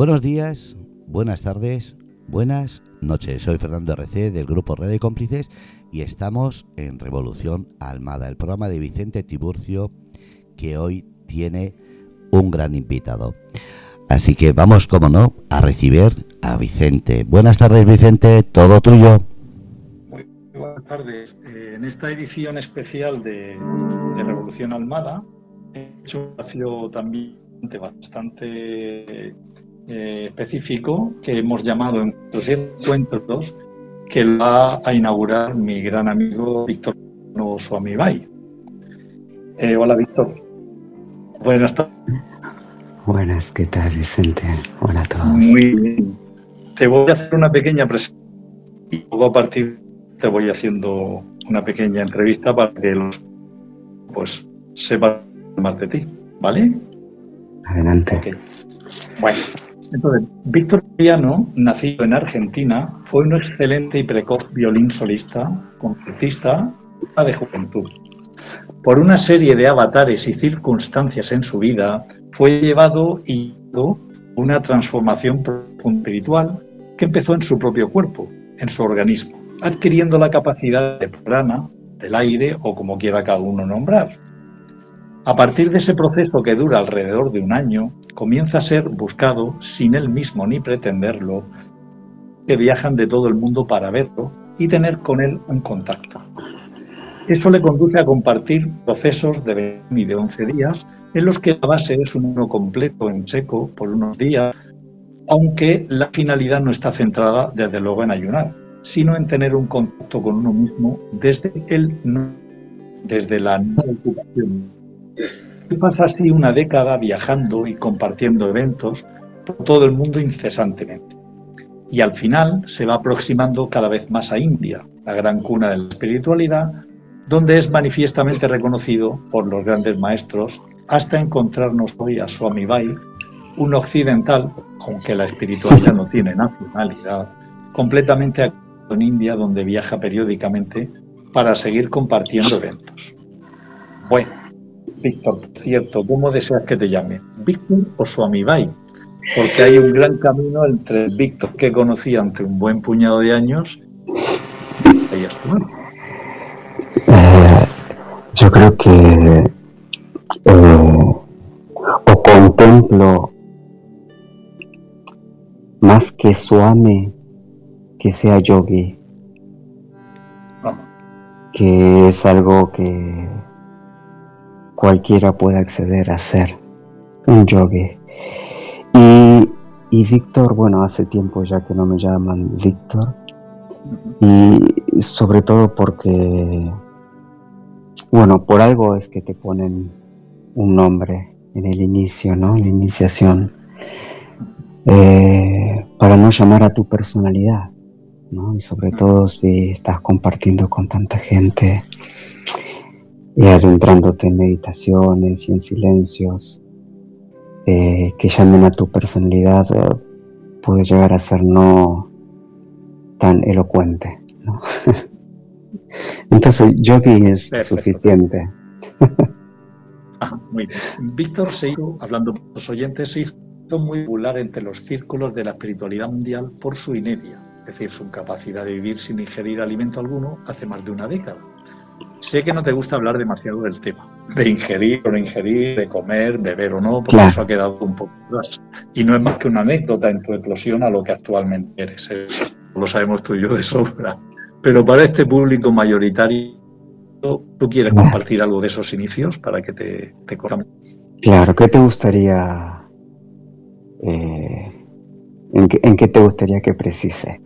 Buenos días, buenas tardes, buenas noches. Soy Fernando RC del grupo Red de Cómplices y estamos en Revolución Almada, el programa de Vicente Tiburcio que hoy tiene un gran invitado. Así que vamos, como no, a recibir a Vicente. Buenas tardes, Vicente, todo tuyo. Muy buenas tardes. Eh, en esta edición especial de, Revolución Almada, he hecho un espacio también bastante eh, específico que hemos llamado Encuentros, que va a inaugurar mi gran amigo Víctor Suamibay. Eh, hola, Víctor. Buenas tardes. Buenas, ¿qué tal, Vicente? Hola a todos. Muy bien. Te voy a hacer una pequeña presentación y luego a partir te voy haciendo una pequeña entrevista para que los pues sepan más de ti, ¿vale? Adelante. Bueno, entonces, Víctor Piano, nacido en Argentina, fue un excelente y precoz violín solista, concertista de juventud. Por una serie de avatares y circunstancias en su vida, fue llevado y una transformación espiritual que empezó en su propio cuerpo, en su organismo, adquiriendo la capacidad de prana, del aire o como quiera cada uno nombrar. A partir de ese proceso que dura alrededor de un año, comienza a ser buscado, sin él mismo ni pretenderlo, que viajan de todo el mundo para verlo y tener con él un contacto. Eso le conduce a compartir procesos de 20 y de 11 días en los que la base es un uno completo en seco por unos días, aunque la finalidad no está centrada desde luego en ayunar, sino en tener un contacto con uno mismo desde el no, desde la no ocupación pasa así una década viajando y compartiendo eventos por todo el mundo incesantemente. Y al final se va aproximando cada vez más a India, la gran cuna de la espiritualidad, donde es manifiestamente reconocido por los grandes maestros hasta encontrarnos hoy a Swami Bai, un occidental, aunque la espiritualidad no tiene nacionalidad, completamente en India, donde viaja periódicamente para seguir compartiendo eventos. Bueno, Víctor, cierto, ¿cómo deseas que te llame? ¿Víctor o su amibai? Porque hay un gran camino entre el Víctor que conocí ante un buen puñado de años y eh, yo creo que eh, o contemplo más que suame que sea yogi, ah. que es algo que cualquiera puede acceder a ser un yogi. Y, y Víctor, bueno, hace tiempo ya que no me llaman Víctor, y sobre todo porque, bueno, por algo es que te ponen un nombre en el inicio, ¿no? En la iniciación, eh, para no llamar a tu personalidad, ¿no? Y sobre todo si estás compartiendo con tanta gente y adentrándote en meditaciones y en silencios eh, que llamen a tu personalidad, eh, puede llegar a ser no tan elocuente. Entonces, yogi es suficiente. Ah, muy bien. Víctor se hizo, hablando con los oyentes, se hizo muy popular entre los círculos de la espiritualidad mundial por su inedia, es decir, su capacidad de vivir sin ingerir alimento alguno hace más de una década Sé que no te gusta hablar demasiado del tema, de ingerir o no ingerir, de comer, beber o no, porque eso ha quedado un poco atrás. Y no es más que una anécdota en tu eclosión a lo que actualmente eres. ¿eh? Lo sabemos tú y yo de sobra. Pero para este público mayoritario, ¿tú quieres compartir algo de esos inicios para que te, te Claro, ¿qué te gustaría, eh, en, qué, en, qué, te gustaría que precise?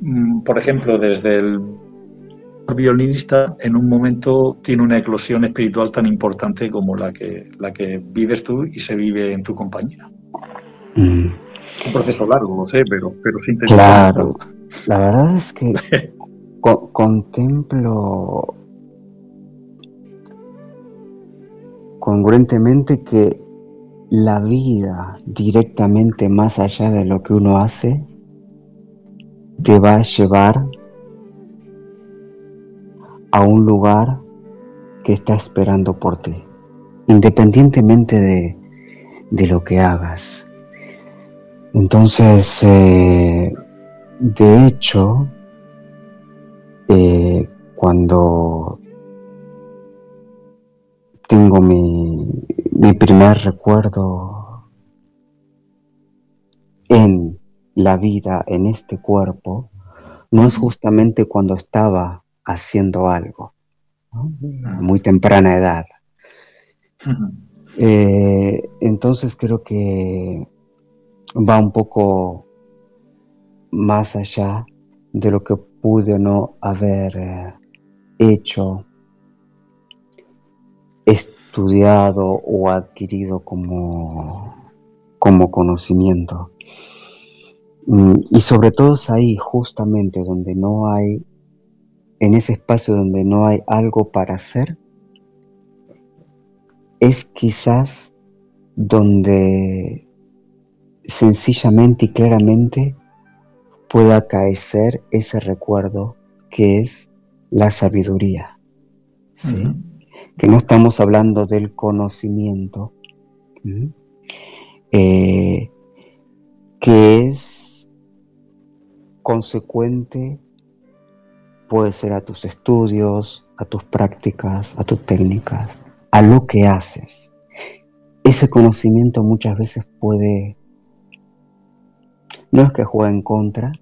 Mm, por ejemplo, desde el violinista en un momento tiene una eclosión espiritual tan importante como la que, la que vives tú y se vive en tu compañía. Mm. Un proceso largo, lo sé, pero, pero sin Claro, la verdad es que contemplo congruentemente que la vida directamente más allá de lo que uno hace te va a llevar a un lugar que está esperando por ti, independientemente de, de lo que hagas. Entonces, eh, de hecho, eh, cuando tengo mi, mi primer recuerdo en la vida, en este cuerpo, no es justamente cuando estaba haciendo algo, muy temprana edad. Eh, entonces creo que va un poco más allá de lo que pude o no haber eh, hecho, estudiado o adquirido como, como conocimiento. Mm, y sobre todo es ahí, justamente donde no hay, en ese espacio donde no hay algo para hacer, es quizás donde sencillamente y claramente pueda acaecer ese recuerdo que es la sabiduría. ¿sí? Que no estamos hablando del conocimiento, eh, que es consecuente, puede ser a tus estudios, a tus prácticas, a tus técnicas, a lo que haces. Ese conocimiento muchas veces puede no es que juegue en contra,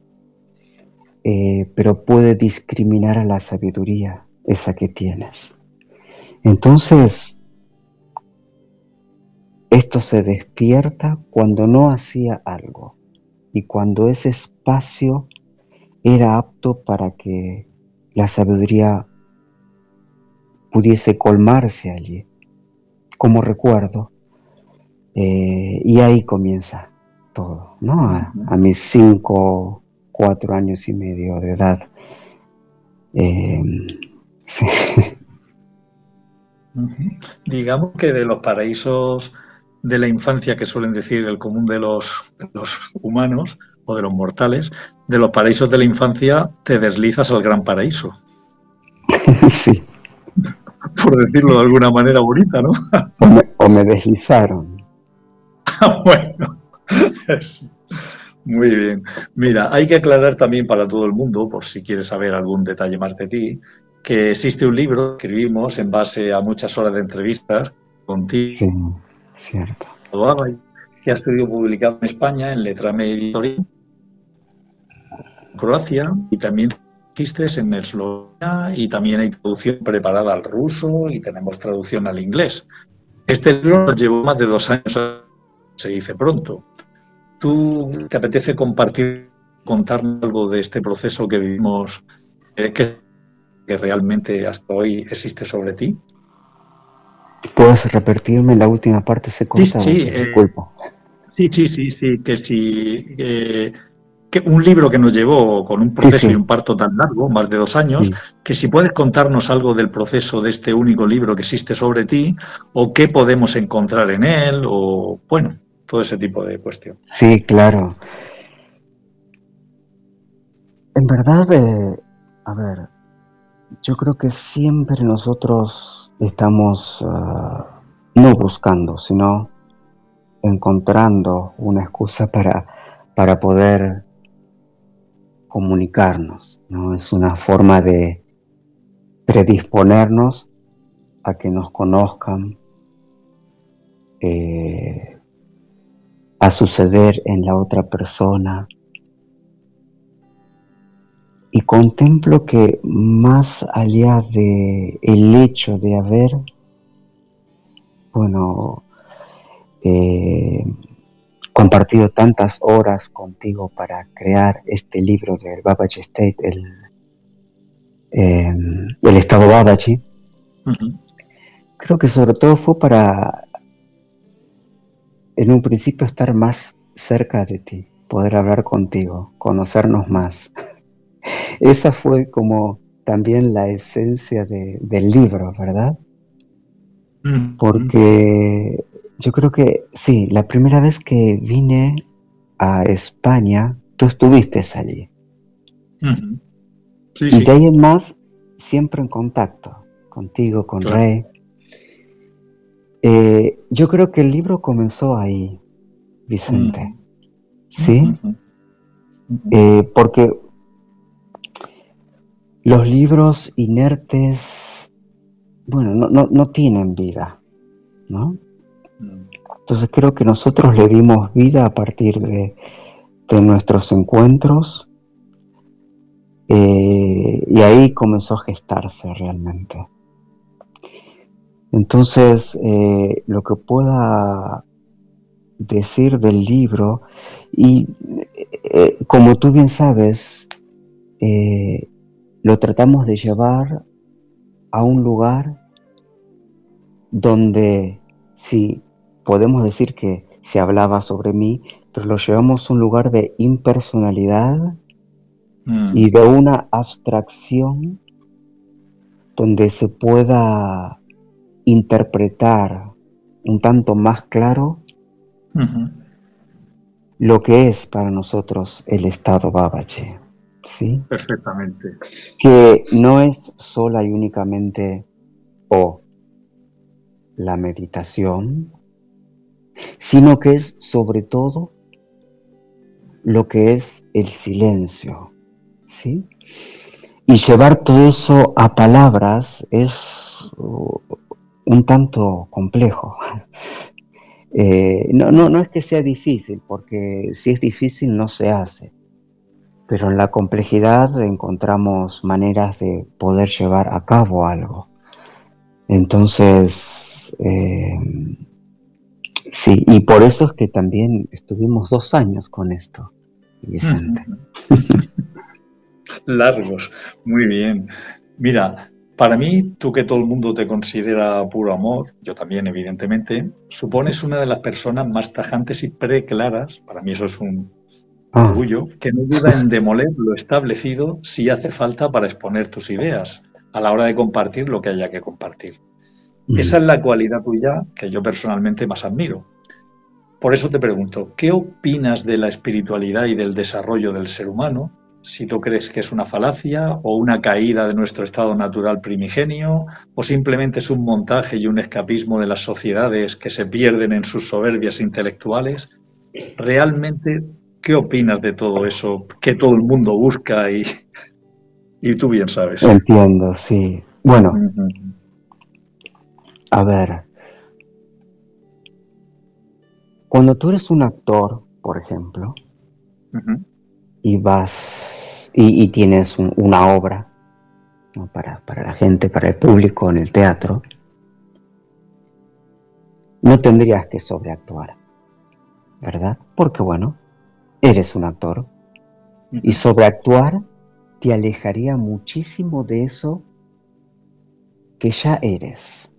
eh, pero puede discriminar a la sabiduría esa que tienes. Entonces, esto se despierta cuando no hacía algo y cuando ese espacio era apto para que la sabiduría pudiese colmarse allí, como recuerdo, eh, y ahí comienza todo, ¿no? A, mis cinco, cuatro años y medio de edad. Em, Digamos que de los paraísos de la infancia que suelen decir el común de los, los humanos o de los mortales, de los paraísos de la infancia te deslizas al gran paraíso. Sí. Por decirlo de alguna manera bonita, ¿no? O me, o me deslizaron. bueno. Muy bien. Mira, hay que aclarar también para todo el mundo, por si quieres saber algún detalle más de ti, que existe un libro que escribimos en base a muchas horas de entrevistas contigo. Sí, cierto. Que ha sido publicado en España en Letra Editorial, Croacia, y también existe en Eslovenia, y también hay traducción preparada al ruso y tenemos traducción al inglés. Este libro nos llevó más de dos años, se dice pronto. ¿Tú te apetece compartir, contarnos algo de este proceso que vivimos, que, realmente hasta hoy existe sobre ti? ¿Puedes repetirme la última parte? Se sí, sí, eh, sí, sí, sí, sí, que si que un libro que nos llevó con un proceso y un parto tan largo, más de dos años, que si puedes contarnos algo del proceso de este único libro que existe sobre ti, o qué podemos encontrar en él, o bueno, todo ese tipo de cuestiones. Sí, claro. En verdad, eh, a ver, yo creo que siempre nosotros estamos ah, no buscando, sino encontrando una excusa para, para poder comunicarnos, ¿no? Es una forma de predisponernos a que nos conozcan, eh, a suceder en la otra persona. Y contemplo que más allá de el hecho de haber, bueno, eh, compartido tantas horas contigo para crear este libro del Babaji State, el, em, el Estado Babaji, creo que sobre todo fue para en un principio estar más cerca de ti, poder hablar contigo, conocernos más. Esa fue como también la esencia del libro, ¿verdad? Mm, Porque yo creo que sí, la primera vez que vine a España, tú estuviste allí. y de ahí en más, siempre en contacto, contigo, con Rey. Eh, yo creo que el libro comenzó ahí, Vicente. Mm. ¿Sí? Eh, porque los libros inertes, bueno, no, no tienen vida, ¿no? Entonces creo que nosotros le dimos vida a partir de, nuestros encuentros eh, y ahí comenzó a gestarse realmente. Entonces, eh, lo que pueda decir del libro, y eh, como tú bien sabes, lo tratamos de llevar a un lugar donde si podemos decir que se hablaba sobre mí, pero lo llevamos a un lugar de impersonalidad mm. y de una abstracción donde se pueda interpretar un tanto más claro lo que es para nosotros el estado Babache. ¿Sí? Perfectamente. Que no es sola y únicamente o la meditación, sino que es sobre todo lo que es el silencio, ¿sí? Y llevar todo eso a palabras es un tanto complejo. Eh, no, no, no es que sea difícil, porque si es difícil no se hace, pero en la complejidad encontramos maneras de poder llevar a cabo algo. Entonces, eh, Sí, y por eso es que también estuvimos dos años con esto. Largos, muy bien. Mira, para mí, tú que todo el mundo te considera puro amor, yo también evidentemente, supones una de las personas más tajantes y preclaras, para mí eso es un. Orgullo, que no duda en demoler lo establecido si hace falta para exponer tus ideas, a la hora de compartir lo que haya que compartir. Esa es la cualidad tuya que yo personalmente más admiro. Por eso te pregunto, ¿qué opinas de la espiritualidad y del desarrollo del ser humano? Si tú crees que es una falacia o una caída de nuestro estado natural primigenio o simplemente es un montaje y un escapismo de las sociedades que se pierden en sus soberbias intelectuales, ¿realmente qué opinas de todo eso que todo el mundo busca y, y tú bien sabes? Entiendo, sí. Bueno, a ver, cuando tú eres un actor, por ejemplo, y vas y, tienes una obra para, para la gente, para el público en el teatro, no tendrías que sobreactuar, ¿verdad? Porque bueno, eres un actor y sobreactuar te alejaría muchísimo de eso que ya eres.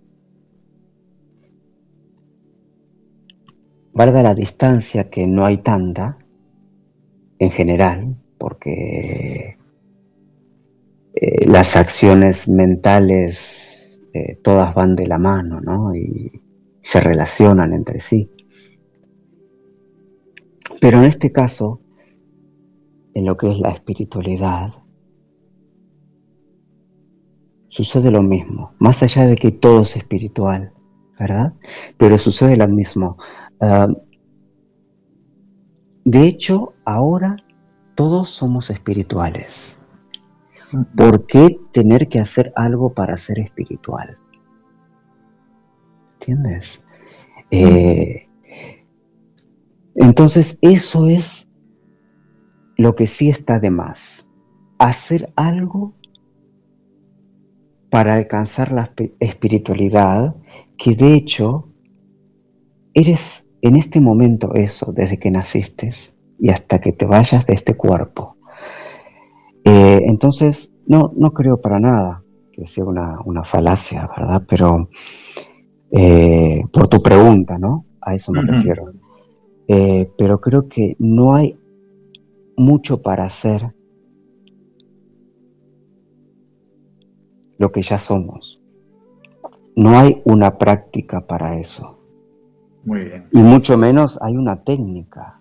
valga la distancia que no hay tanta, en general, porque eh, las acciones mentales eh, todas van de la mano, ¿no? Y se relacionan entre sí. Pero en este caso, en lo que es la espiritualidad, sucede lo mismo, más allá de que todo es espiritual, ¿verdad? Pero sucede lo mismo. Ah, de hecho, ahora todos somos espirituales. ¿Por qué tener que hacer algo para ser espiritual? ¿Entiendes? Eh, entonces, eso es lo que sí está de más. Hacer algo para alcanzar la espiritualidad, que de hecho eres en este momento eso, desde que naciste y hasta que te vayas de este cuerpo. Eh, entonces, no, no creo para nada que sea una, falacia, ¿verdad? Pero eh, por tu pregunta, ¿no? A eso me refiero. Eh, pero creo que no hay mucho para hacer lo que ya somos. No hay una práctica para eso. Muy bien. Y mucho menos hay una técnica.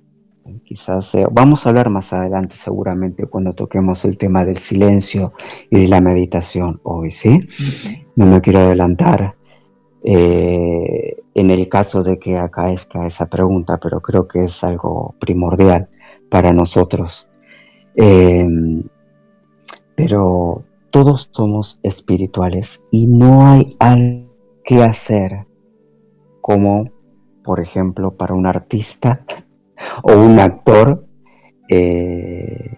Quizás vamos a hablar más adelante seguramente cuando toquemos el tema del silencio y de la meditación hoy, ¿sí? No me quiero adelantar. Eh, en el caso de que acaezca esa pregunta, pero creo que es algo primordial para nosotros. Em, pero todos somos espirituales y no hay algo que hacer como, por ejemplo, para un artista o un actor, eh,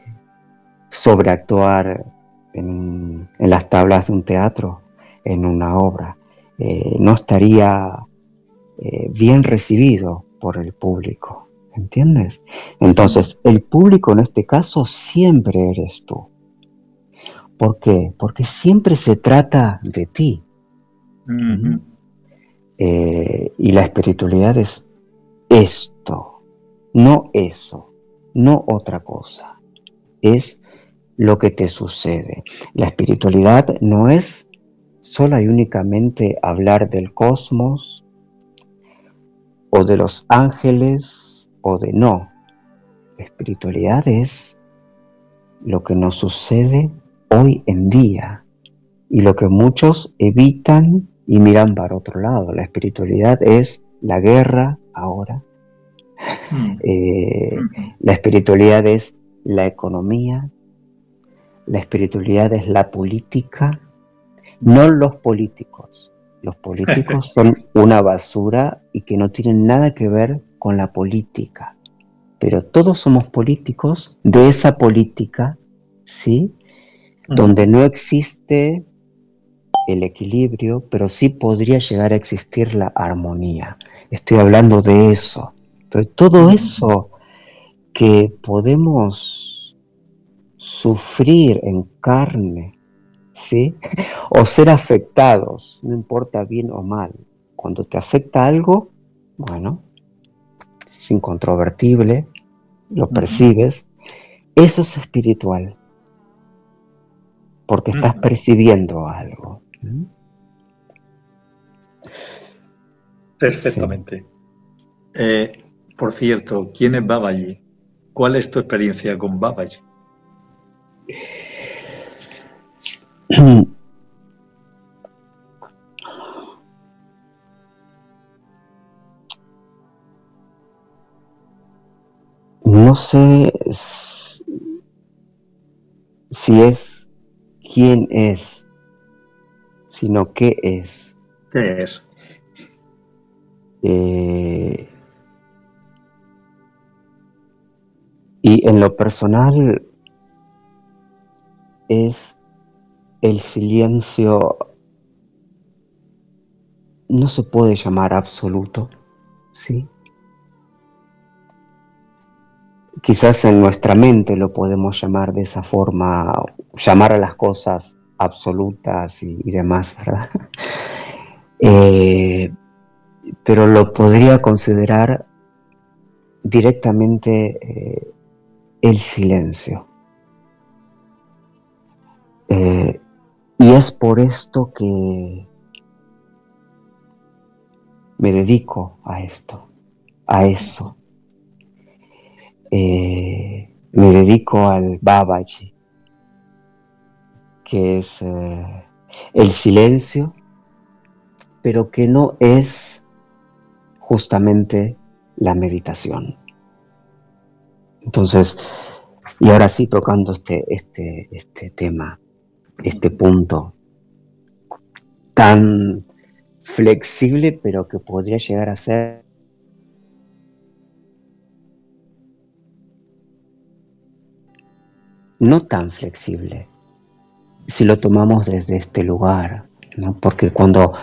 sobreactuar en, las tablas de un teatro, en una obra. Eh, no estaría eh, bien recibido por el público, ¿entiendes? Entonces, el público en este caso siempre eres tú. ¿Por qué? Porque siempre se trata de ti. Eh, y la espiritualidad es esto, no eso, no otra cosa. Es lo que te sucede. La espiritualidad no es sola y únicamente hablar del cosmos, o de los ángeles o de no. espiritualidad es lo que nos sucede hoy en día y lo que muchos evitan y miran para otro lado. La espiritualidad es la guerra ahora. Hmm. Eh, la espiritualidad es la economía. La espiritualidad es la política. No los políticos. Los políticos son una basura y que no tienen nada que ver con la política. Pero todos somos políticos de esa política, ¿sí? Mm. Donde no existe el equilibrio, pero sí podría llegar a existir la armonía. Estoy hablando de eso. Entonces, todo eso que podemos sufrir en carne, ¿sí? O ser afectados, no importa bien o mal. Cuando te afecta algo, bueno, es incontrovertible, lo percibes, eso es espiritual, porque estás percibiendo algo. Perfectamente. Eh, por cierto, ¿quién es Babaji? ¿Cuál es tu experiencia con Babaji? No sé si es quién es, sino qué es. ¿Qué es? Eh, y en lo personal es el silencio no se puede llamar absoluto, ¿sí? Quizás en nuestra mente lo podemos llamar de esa forma, llamar a las cosas absolutas y, demás, ¿verdad? Eh, pero lo podría considerar directamente eh, el silencio. Eh, y es por esto que me dedico a esto, a eso. Eh, me dedico al Babaji, que es eh, el silencio, pero que no es justamente la meditación. Entonces, y ahora sí tocando este, este, este tema, este punto tan flexible, pero que podría llegar a ser no tan flexible si lo tomamos desde este lugar, ¿no? porque cuando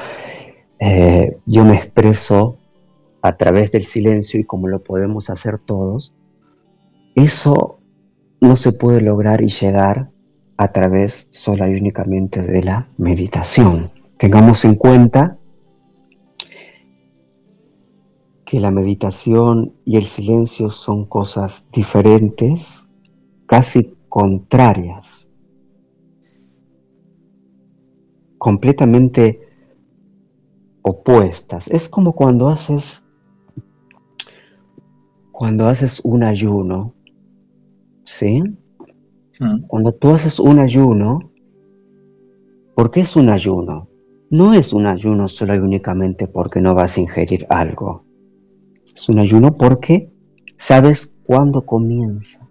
eh, yo me expreso a través del silencio y como lo podemos hacer todos, eso no se puede lograr y llegar a través sola y únicamente de la meditación. Tengamos en cuenta que la meditación y el silencio son cosas diferentes, casi contrarias, completamente opuestas. Es como cuando haces cuando haces un ayuno, ¿sí? Mm. Cuando tú haces un ayuno, ¿por qué es un ayuno? no es un ayuno solo y únicamente porque no vas a ingerir algo. Es un ayuno porque sabes cuándo comienza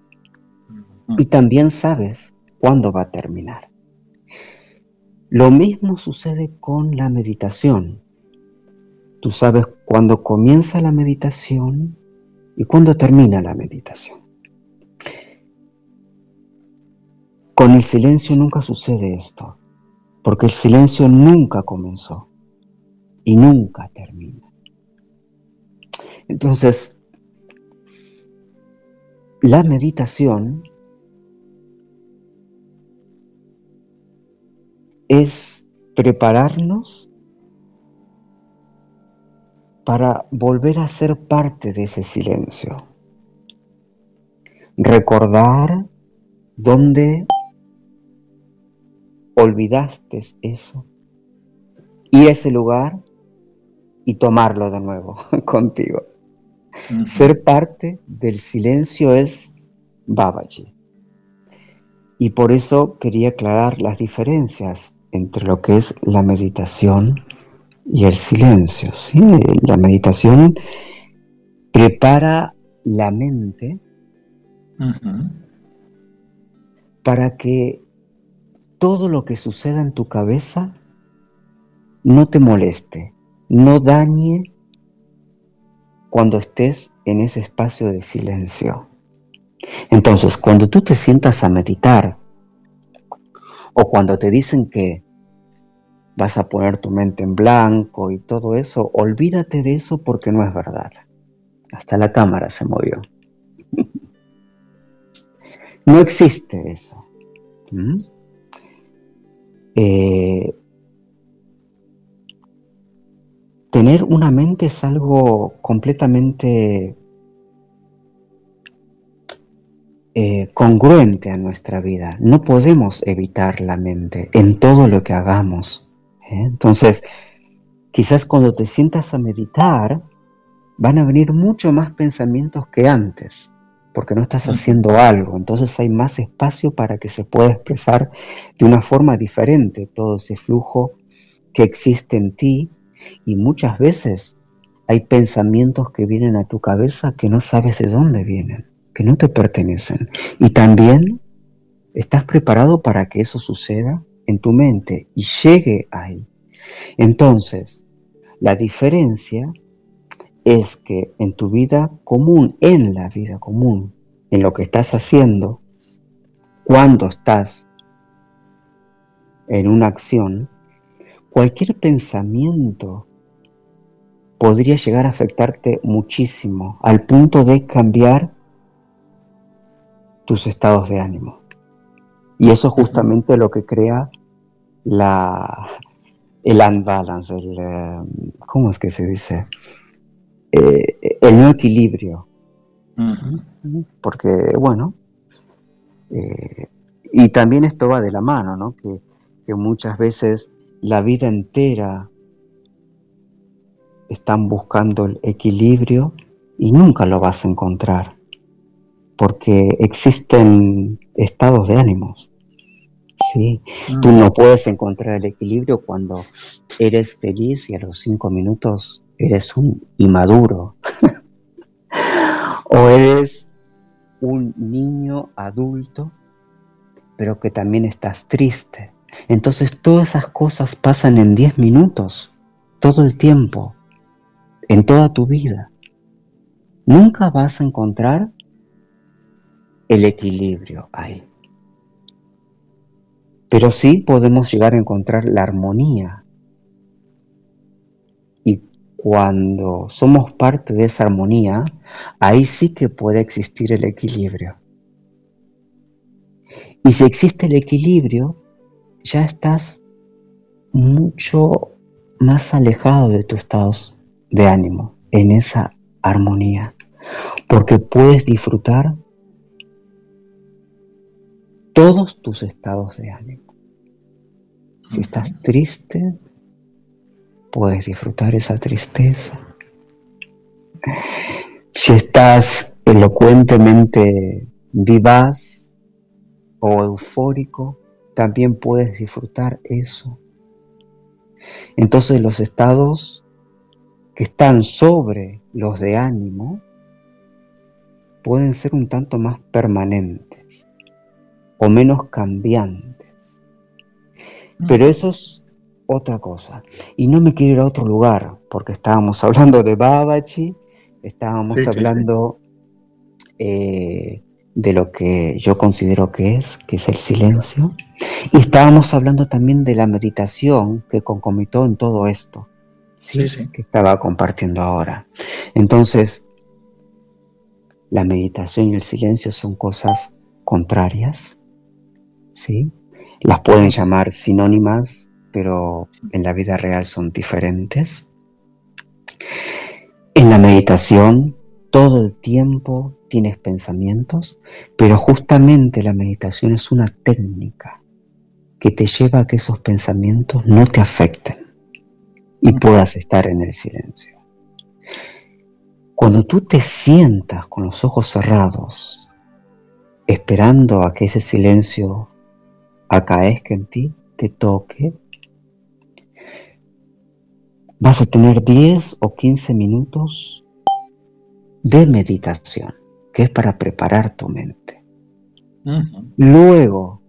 y también sabes cuándo va a terminar. Lo mismo sucede con la meditación. Tú sabes cuándo comienza la meditación y cuándo termina la meditación. Con el silencio nunca sucede esto, porque el silencio nunca comenzó y nunca termina. Entonces, la meditación es prepararnos para volver a ser parte de ese silencio. Recordar dónde olvidaste eso, ir a ese lugar y tomarlo de nuevo contigo. Ser parte del silencio es Babaji. Y por eso quería aclarar las diferencias entre lo que es la meditación y el silencio. ¿sí? La meditación prepara la mente para que todo lo que suceda en tu cabeza no te moleste, no dañe cuando estés en ese espacio de silencio. Entonces, cuando tú te sientas a meditar, o cuando te dicen que vas a poner tu mente en blanco y todo eso, olvídate de eso porque no es verdad. Hasta la cámara se movió. no existe eso. ¿Mm? Eh, tener una mente es algo completamente Eh, congruente a nuestra vida. No podemos evitar la mente en todo lo que hagamos. ¿eh? Entonces, quizás cuando te sientas a meditar, van a venir mucho más pensamientos que antes, porque no estás haciendo algo. Entonces hay más espacio para que se pueda expresar de una forma diferente todo ese flujo que existe en ti y muchas veces hay pensamientos que vienen a tu cabeza que no sabes de dónde vienen que no te pertenecen. Y también estás preparado para que eso suceda en tu mente y llegue ahí. Entonces, la diferencia es que en tu vida común, en la vida común, en lo que estás haciendo, cuando estás en una acción, cualquier pensamiento podría llegar a afectarte muchísimo, al punto de cambiar tus estados de ánimo. Y eso es justamente lo que crea la, el unbalance, el, eh, ¿cómo es que se dice? Eh, el no equilibrio. Porque, bueno, eh, y también esto va de la mano, ¿no? Que, que muchas veces la vida entera están buscando el equilibrio y nunca lo vas a encontrar porque existen estados de ánimos. ¿sí? Tú mm. no puedes encontrar el equilibrio cuando eres feliz y a los cinco minutos eres un inmaduro. o eres un niño adulto, pero que también estás triste. Entonces todas esas cosas pasan en diez minutos, todo el tiempo, en toda tu vida. Nunca vas a encontrar el equilibrio ahí. Pero sí podemos llegar a encontrar la armonía. Cuando somos parte de esa armonía, ahí sí que puede existir el equilibrio. Y si existe el equilibrio, ya estás mucho más alejado de tu estado de ánimo, en esa armonía, porque puedes disfrutar todos tus estados de ánimo. Si estás triste, puedes disfrutar esa tristeza. Si estás elocuentemente vivaz o eufórico, también puedes disfrutar eso. Entonces los estados que están sobre los de ánimo pueden ser un tanto más permanentes o menos cambiantes. Pero eso es otra cosa. Y no me quiero ir a otro lugar, porque estábamos hablando de Babaji, estábamos hablando eh, de lo que yo considero que es, que es el silencio, y estábamos hablando también de la meditación que concomitó en todo esto, ¿sí? que estaba compartiendo ahora. Entonces, la meditación y el silencio son cosas contrarias, ¿sí? Las pueden llamar sinónimas, pero en la vida real son diferentes. En la meditación todo el tiempo tienes pensamientos, pero justamente la meditación es una técnica que te lleva a que esos pensamientos no te afecten y puedas estar en el silencio. Cuando tú te sientas con los ojos cerrados, esperando a que ese silencio acaezca en ti, te toque, vas a tener 10 o 15 minutos de meditación, que es para preparar tu mente. Luego,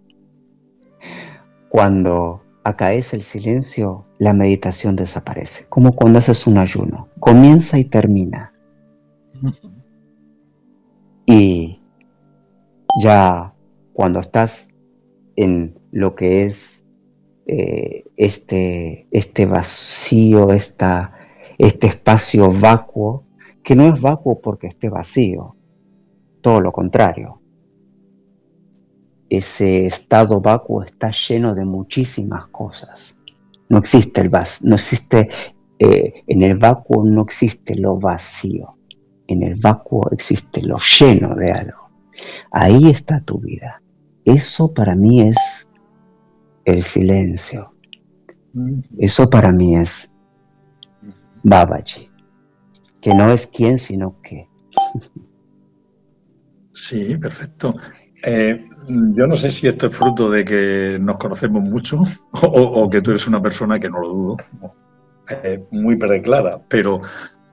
cuando acaece el silencio, la meditación desaparece, como cuando haces un ayuno, comienza y termina. Y ya cuando estás en lo que es eh, este, este vacío, esta, este espacio vacuo, que no es vacuo porque esté vacío, todo lo contrario. Ese estado vacuo está lleno de muchísimas cosas. No existe el vacío, no existe, eh, en el vacuo no existe lo vacío. En el vacuo existe lo lleno de algo. Ahí está tu vida. Eso para mí es el silencio. Eso para mí es Babaji que no es quién, sino qué. Sí, perfecto. Eh, yo no sé si esto es fruto de que nos conocemos mucho o, que tú eres una persona que no lo dudo, eh, muy preclara, pero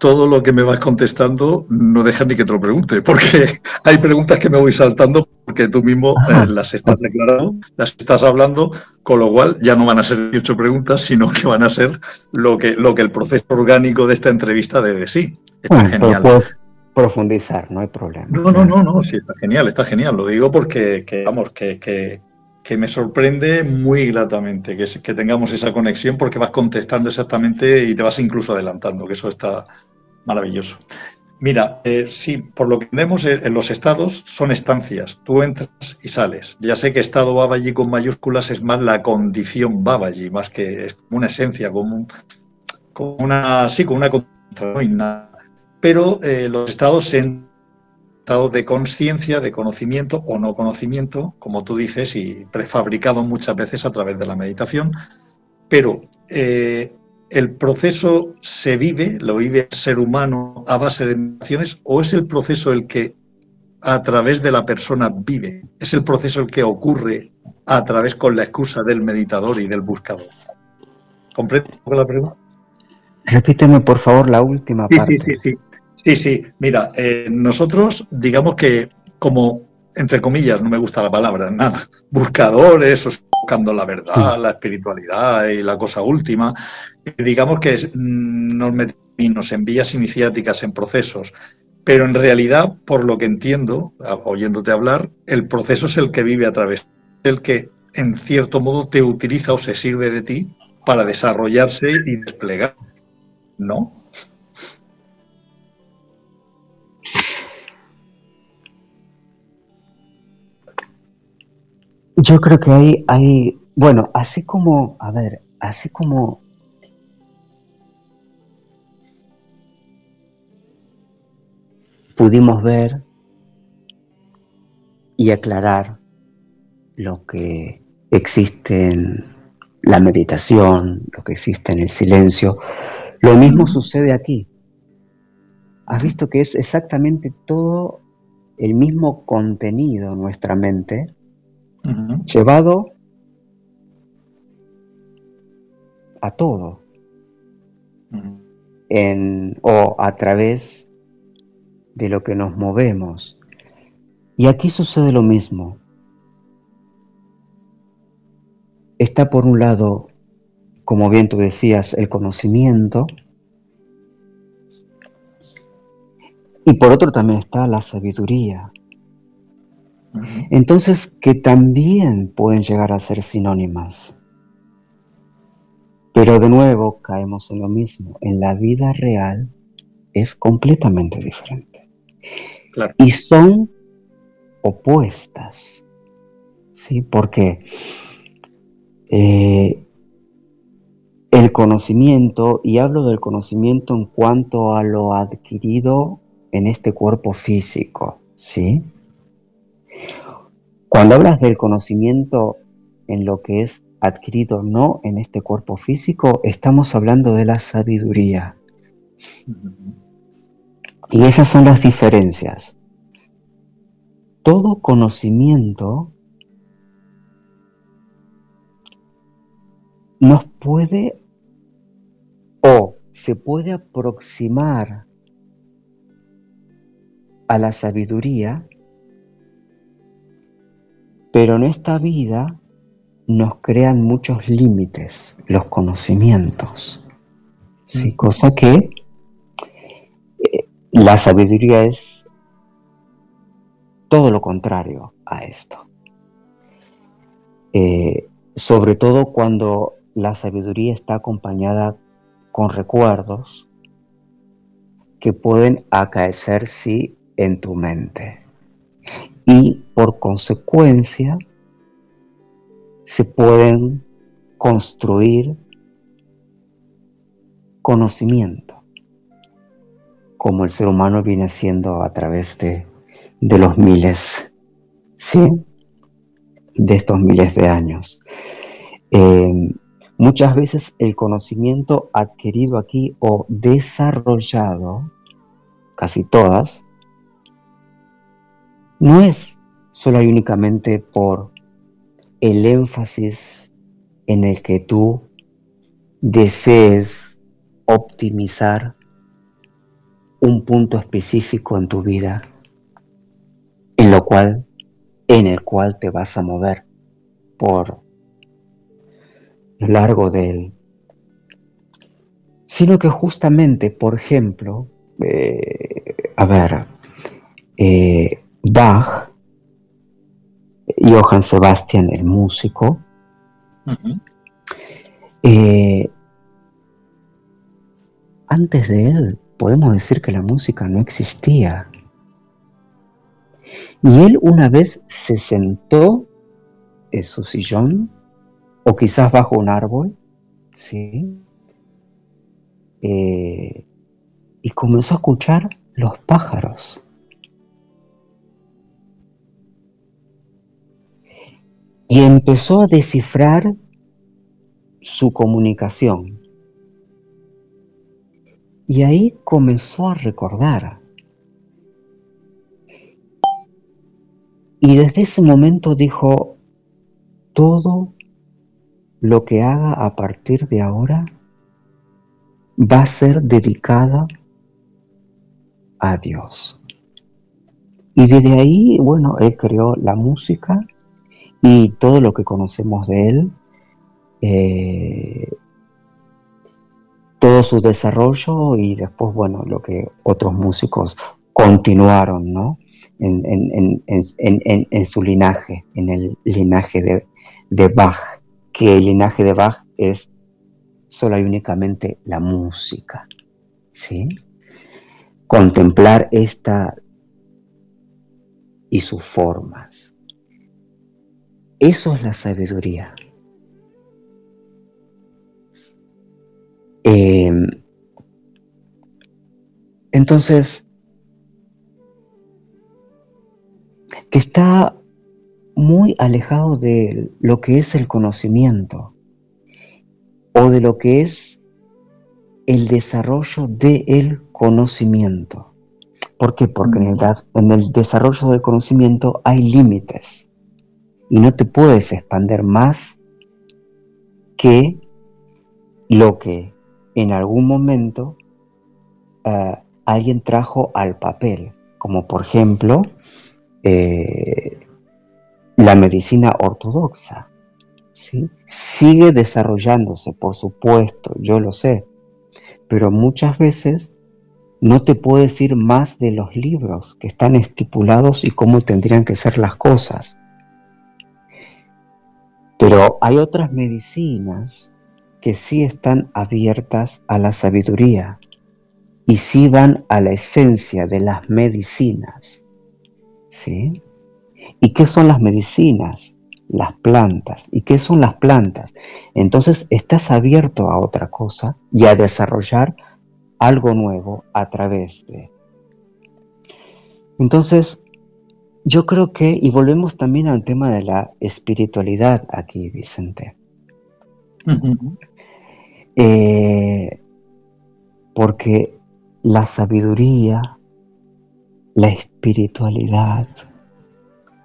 todo lo que me vas contestando no dejas ni que te lo pregunte, porque hay preguntas que me voy saltando porque tú mismo eh, las estás declarando, las estás hablando, con lo cual ya no van a ser 18 preguntas, sino que van a ser lo que, lo que el proceso orgánico de esta entrevista debe sí. Está genial. Puedes profundizar, no hay problema. No, no, no, no, sí, está genial, está genial. Lo digo porque, vamos, que, que, que me sorprende muy gratamente que, tengamos esa conexión porque vas contestando exactamente y te vas incluso adelantando, que eso está maravilloso. Mira, eh, sí, por lo que vemos eh, en los estados son estancias, tú entras y sales. Ya sé que estado Babaji con mayúsculas es más la condición Babaji, más que es como una esencia, como, una, sí, como una Pero eh, los estados en estado de conciencia, de conocimiento o no conocimiento, como tú dices, y prefabricado muchas veces a través de la meditación. Pero ¿El proceso se vive, lo vive el ser humano a base de meditaciones o es el proceso el que a través de la persona vive? ¿Es el proceso el que ocurre a través con la excusa del meditador y del buscador? ¿Comprende la pregunta? Repíteme, por favor, la última parte. Sí, sí, sí. Sí, sí. Mira, eh, nosotros digamos que como entre comillas, no me gusta la palabra, nada, buscadores, buscando la verdad, la espiritualidad y la cosa última, digamos que mm, nos metemos en vías iniciáticas, en procesos, pero en realidad, por lo que entiendo, oyéndote hablar, el proceso es el que vive a través, el que en cierto modo te utiliza o se sirve de ti para desarrollarse y desplegar, ¿no? Yo creo que hay, hay, bueno, así como, a ver, así como pudimos ver y aclarar lo que existe en la meditación, lo que existe en el silencio, lo mismo sucede aquí. Has visto que es exactamente todo el mismo contenido en nuestra mente, llevado a todo. En, o a través de lo que nos movemos. Y aquí sucede lo mismo. Está por un lado, como bien tú decías, el conocimiento, y por otro también está la sabiduría. Entonces, que también pueden llegar a ser sinónimas. Pero de nuevo caemos en lo mismo. En la vida real es completamente diferente. Y son opuestas. ¿Sí? Porque eh, el conocimiento, y hablo del conocimiento en cuanto a lo adquirido en este cuerpo físico, ¿sí? Cuando hablas del conocimiento en lo que es adquirido no en este cuerpo físico, estamos hablando de la sabiduría. Y esas son las diferencias. Todo conocimiento nos puede o se puede aproximar a la sabiduría pero en esta vida nos crean muchos límites los conocimientos. ¿sí? Mm. Cosa que eh, la sabiduría es todo lo contrario a esto. Eh, sobre todo cuando la sabiduría está acompañada con recuerdos que pueden acaecer sí en tu mente y por consecuencia se pueden construir conocimiento, como el ser humano viene haciendo a través de, los miles, ¿sí? De estos miles de años. Eh, muchas veces el conocimiento adquirido aquí o desarrollado, casi todas, no es solo y únicamente por el énfasis en el que tú desees optimizar un punto específico en tu vida en lo cual en el cual te vas a mover por lo largo de él sino que justamente por ejemplo eh, a ver eh, Bach, Johann Sebastian el músico, eh, antes de él podemos decir que la música no existía. Y él una vez se sentó en su sillón, o quizás bajo un árbol, ¿sí? Eh, y comenzó a escuchar los pájaros. Y empezó a descifrar su comunicación. Y ahí comenzó a recordar. Y desde ese momento dijo, todo lo que haga a partir de ahora va a ser dedicada a Dios. Y desde ahí, bueno, él creó la música y todo lo que conocemos de él, eh, todo su desarrollo y después, bueno, lo que otros músicos continuaron, ¿no? En, su linaje, en el linaje de, de, Bach, que el linaje de Bach es solo y únicamente la música, ¿sí? Contemplar esta y sus formas. Eso es la sabiduría. Em, entonces, que está muy alejado de lo que es el conocimiento o de lo que es el desarrollo del conocimiento. ¿Por qué? Porque en el, en el desarrollo del conocimiento hay límites y no te puedes expander más que lo que en algún momento eh, alguien trajo al papel, como por ejemplo eh, la medicina ortodoxa. ¿sí? Sigue desarrollándose, por supuesto, yo lo sé, pero muchas veces no te puedo decir más de los libros que están estipulados y cómo tendrían que ser las cosas. Pero hay otras medicinas que sí están abiertas a la sabiduría y sí van a la esencia de las medicinas. ¿Sí? ¿Y qué son las medicinas? Las plantas. ¿Y qué son las plantas? Entonces estás abierto a otra cosa y a desarrollar algo nuevo a través de. Entonces, yo creo que, y volvemos también al tema de la espiritualidad aquí, Vicente. Eh, porque la sabiduría, la espiritualidad,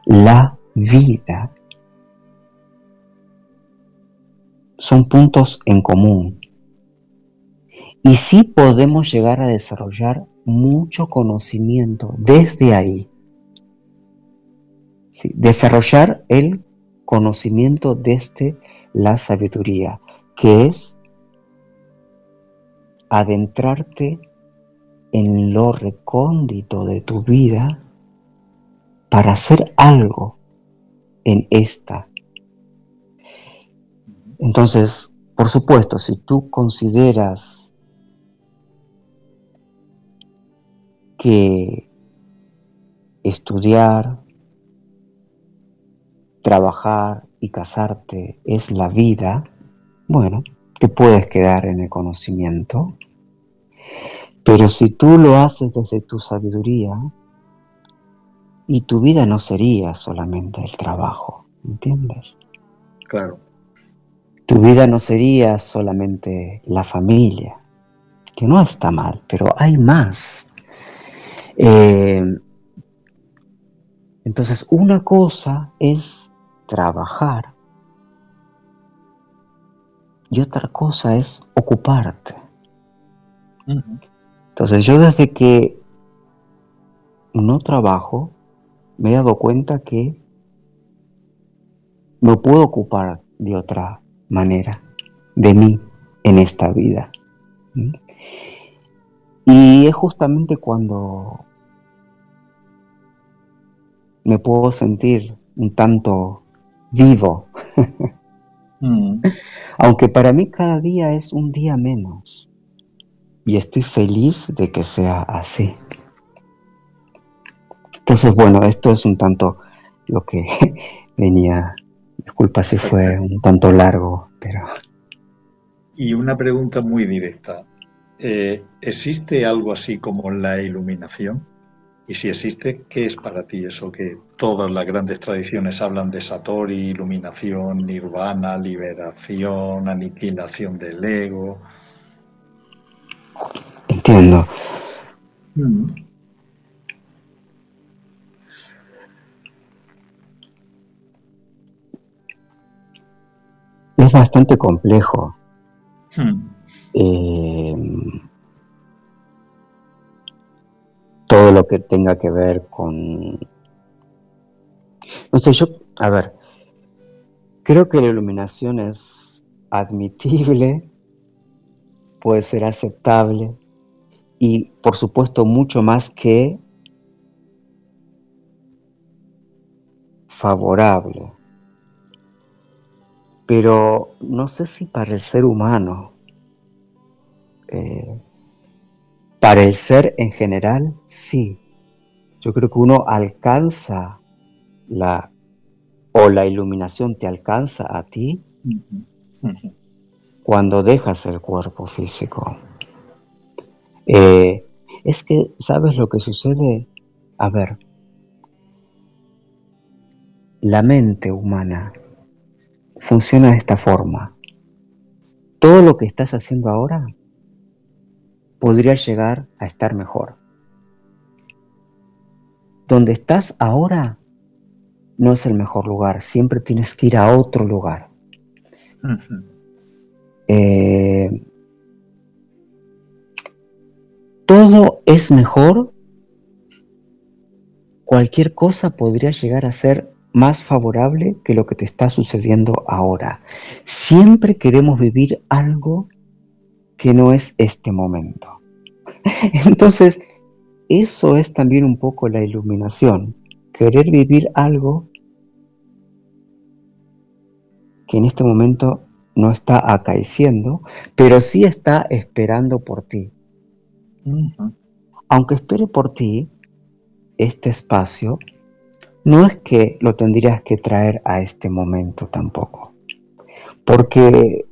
la vida son puntos en común. Y sí podemos llegar a desarrollar mucho conocimiento desde ahí. Desarrollar el conocimiento desde la sabiduría, que es adentrarte en lo recóndito de tu vida para hacer algo en esta. Entonces, por supuesto, si tú consideras que estudiar, trabajar y casarte es la vida, bueno, te puedes quedar en el conocimiento, pero si tú lo haces desde tu sabiduría, y tu vida no sería solamente el trabajo, ¿entiendes? Claro. Tu vida no sería solamente la familia, que no está mal, pero hay más. Eh, entonces, una cosa es trabajar y otra cosa es ocuparte. Entonces, yo desde que no trabajo, me he dado cuenta que me puedo ocupar de otra manera de mí en esta vida. Y es justamente cuando me puedo sentir un tanto vivo. Mm. Aunque para mí cada día es un día menos. Y estoy feliz de que sea así. Entonces, bueno, esto es un tanto lo que venía. Disculpa si fue un tanto largo, pero... Y una pregunta muy directa. Eh, ¿Existe algo así como la iluminación? Y si existe, ¿qué es para ti eso que todas las grandes tradiciones hablan de Satori, iluminación, nirvana, liberación, aniquilación del ego? Entiendo. Mm. Es bastante complejo. Mm. Eh, todo lo que tenga que ver con... No sé, yo, a ver, creo que la iluminación es admitible, puede ser aceptable y por supuesto mucho más que favorable. Pero no sé si para el ser humano eh, para el ser en general, sí. Yo creo que uno alcanza la o la iluminación te alcanza a ti cuando dejas el cuerpo físico. Eh, es que, ¿sabes lo que sucede? A ver, la mente humana funciona de esta forma. Todo lo que estás haciendo ahora podría llegar a estar mejor. Donde estás ahora no es el mejor lugar, siempre tienes que ir a otro lugar. eh, todo es mejor, cualquier cosa podría llegar a ser más favorable que lo que te está sucediendo ahora. Siempre queremos vivir algo que no es este momento. Entonces, eso es también un poco la iluminación, querer vivir algo que en este momento no está acaeciendo, pero sí está esperando por ti. Aunque espere por ti, este espacio, no es que lo tendrías que traer a este momento tampoco, porque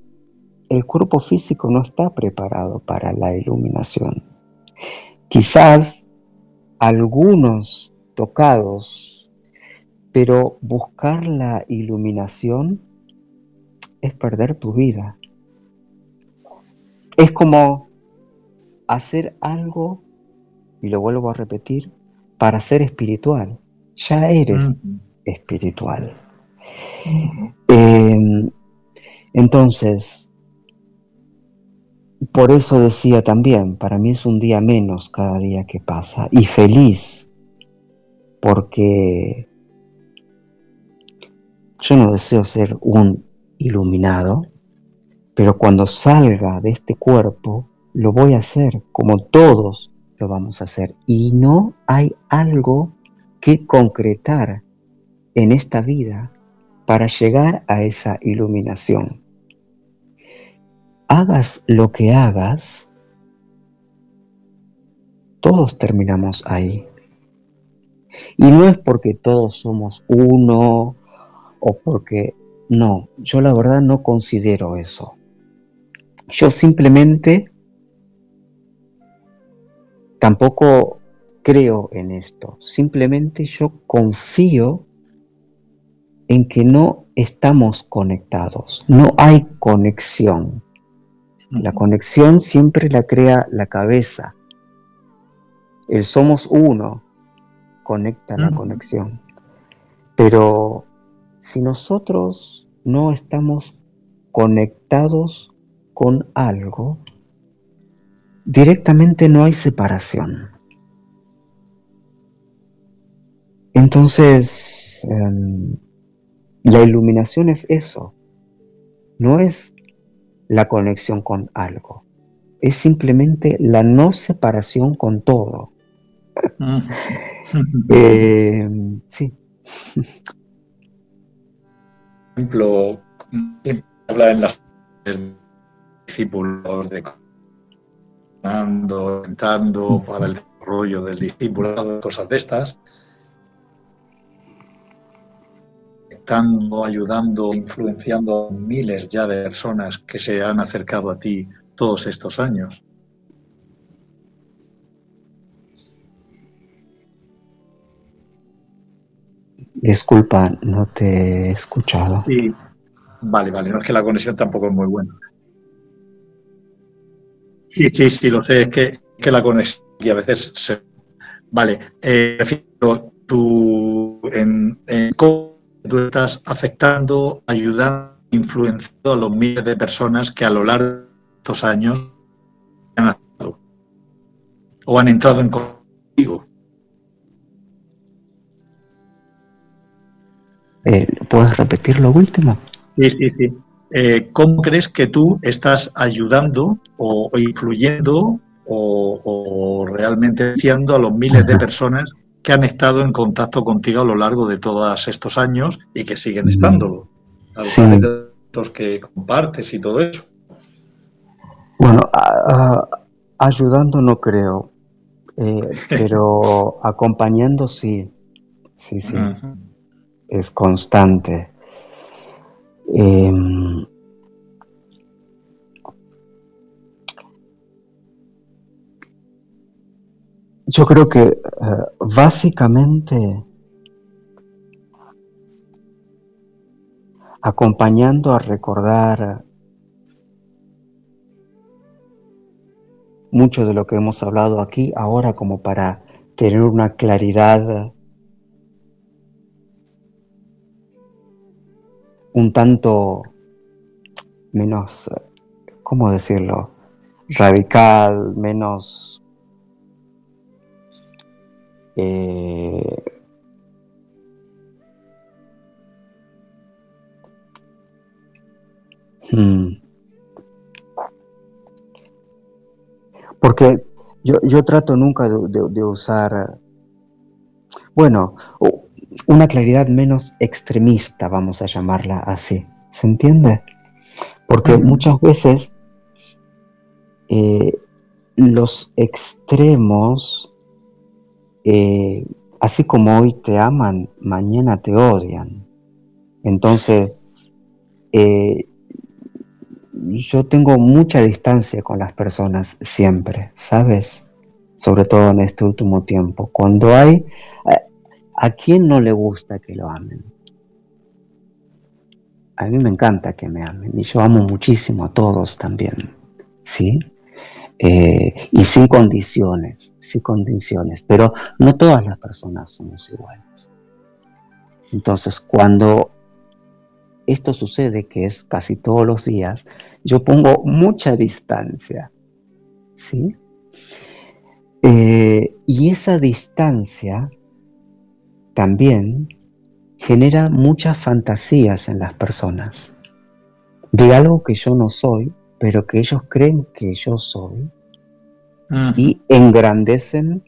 el cuerpo físico no está preparado para la iluminación. Quizás algunos tocados, pero buscar la iluminación es perder tu vida. Es como hacer algo, y lo vuelvo a repetir, para ser espiritual. Ya eres espiritual. Em, entonces, por eso decía también, para mí es un día menos cada día que pasa y feliz, porque yo no deseo ser un iluminado, pero cuando salga de este cuerpo lo voy a hacer como todos lo vamos a hacer y no hay algo que concretar en esta vida para llegar a esa iluminación hagas lo que hagas, todos terminamos ahí. Y no es porque todos somos uno o porque... No, yo la verdad no considero eso. Yo simplemente tampoco creo en esto. Simplemente yo confío en que no estamos conectados. No hay conexión. La conexión siempre la crea la cabeza. El somos uno conecta la conexión. Pero si nosotros no estamos conectados con algo, directamente no hay separación. Entonces, em, la iluminación es eso, no es la conexión con algo. Es simplemente la no separación con todo. eh, sí. Por ejemplo, habla en las discípulos de entrando para el desarrollo del discipulado, cosas de estas ayudando, influenciando a miles ya de personas que se han acercado a ti todos estos años. Disculpa, no te he escuchado. Sí, vale, vale, no es que la conexión tampoco es muy buena. Sí, sí, sí, lo sé, es que, que la conexión y a veces se... Vale, eh, tú en, en tú estás afectando, ayudando, influenciando a los miles de personas que a lo largo de estos años han estado o han entrado en contigo. Eh, ¿Puedes repetir lo último? Sí, sí, sí. Eh, ¿Cómo crees que tú estás ayudando o, influyendo o, o, realmente influenciando a los miles de personas que han estado en contacto contigo a lo largo de todos estos años y que siguen estándolo. de los que compartes y todo eso. Bueno, ayudando no creo, eh, pero acompañando sí, sí, sí, es constante. Em, Yo creo que eh, básicamente acompañando a recordar mucho de lo que hemos hablado aquí ahora como para tener una claridad un tanto menos ¿cómo decirlo? Radical, menos... Eh, hmm. Porque yo, yo trato nunca de, usar, bueno, una claridad menos extremista, vamos a llamarla así. ¿Se entiende? Porque muchas veces eh, los extremos, eh, así como hoy te aman, mañana te odian. Entonces, eh, yo tengo mucha distancia con las personas siempre, ¿sabes? Sobre todo en este último tiempo. Cuando hay... ¿A, quién no le gusta que lo amen? A mí me encanta que me amen y yo amo muchísimo a todos también, ¿sí? Eh, y sin condiciones, sin condiciones, pero no todas las personas somos iguales. Entonces, cuando esto sucede, que es casi todos los días, yo pongo mucha distancia. ¿Sí? Eh, y esa distancia también genera muchas fantasías en las personas de algo que yo no soy, pero que ellos creen que yo soy y engrandecen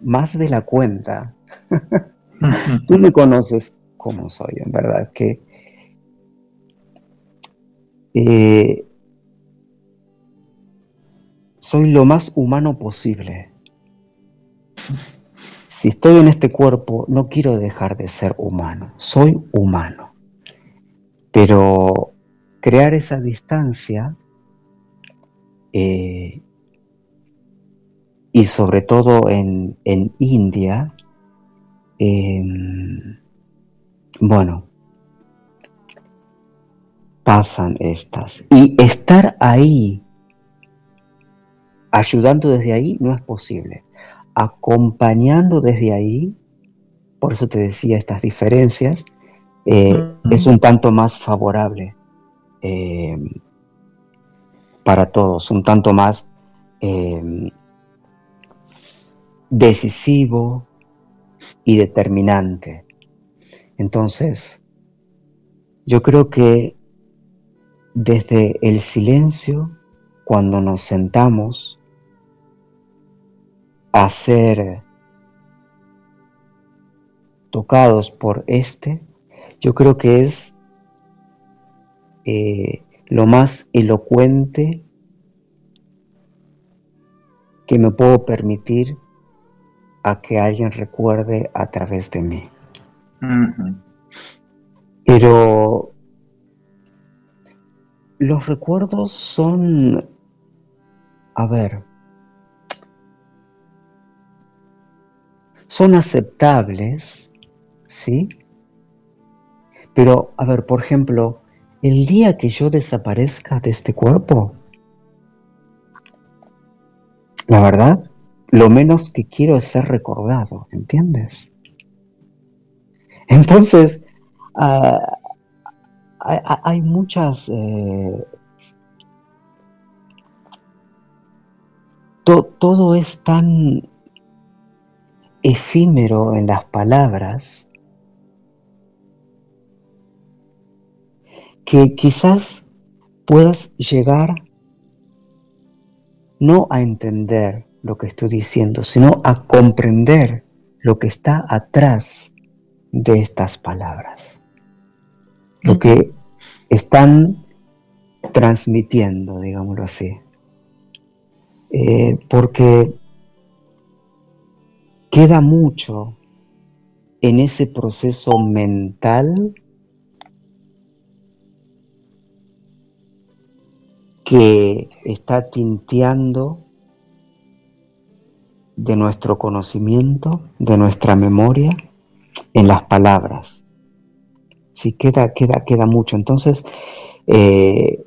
más de la cuenta. Tú me conoces como soy, en verdad, que eh, soy lo más humano posible. Si estoy en este cuerpo, no quiero dejar de ser humano, soy humano. Pero crear esa distancia eh, y sobre todo en, India, em, bueno, pasan estas. Y estar ahí, ayudando desde ahí, no es posible. Acompañando desde ahí, por eso te decía estas diferencias, eh, es un tanto más favorable eh, para todos, un tanto más eh, decisivo y determinante. Entonces, yo creo que desde el silencio, cuando nos sentamos a ser tocados por este, yo creo que es eh, lo más elocuente que me puedo permitir a que alguien recuerde a través de mí. Pero los recuerdos son, a ver, son aceptables, ¿sí? Pero, a ver, por ejemplo, el día que yo desaparezca de este cuerpo, la verdad, lo menos que quiero es ser recordado, ¿entiendes? Entonces, uh, hay, muchas... Eh, todo es tan efímero en las palabras que quizás puedas llegar no a entender lo que estoy diciendo, sino a comprender lo que está atrás de estas palabras lo que están transmitiendo, digámoslo así. Eh, porque queda mucho en ese proceso mental que está tinteando de nuestro conocimiento, de nuestra memoria, en las palabras. Sí, queda, queda, queda mucho. Entonces, eh,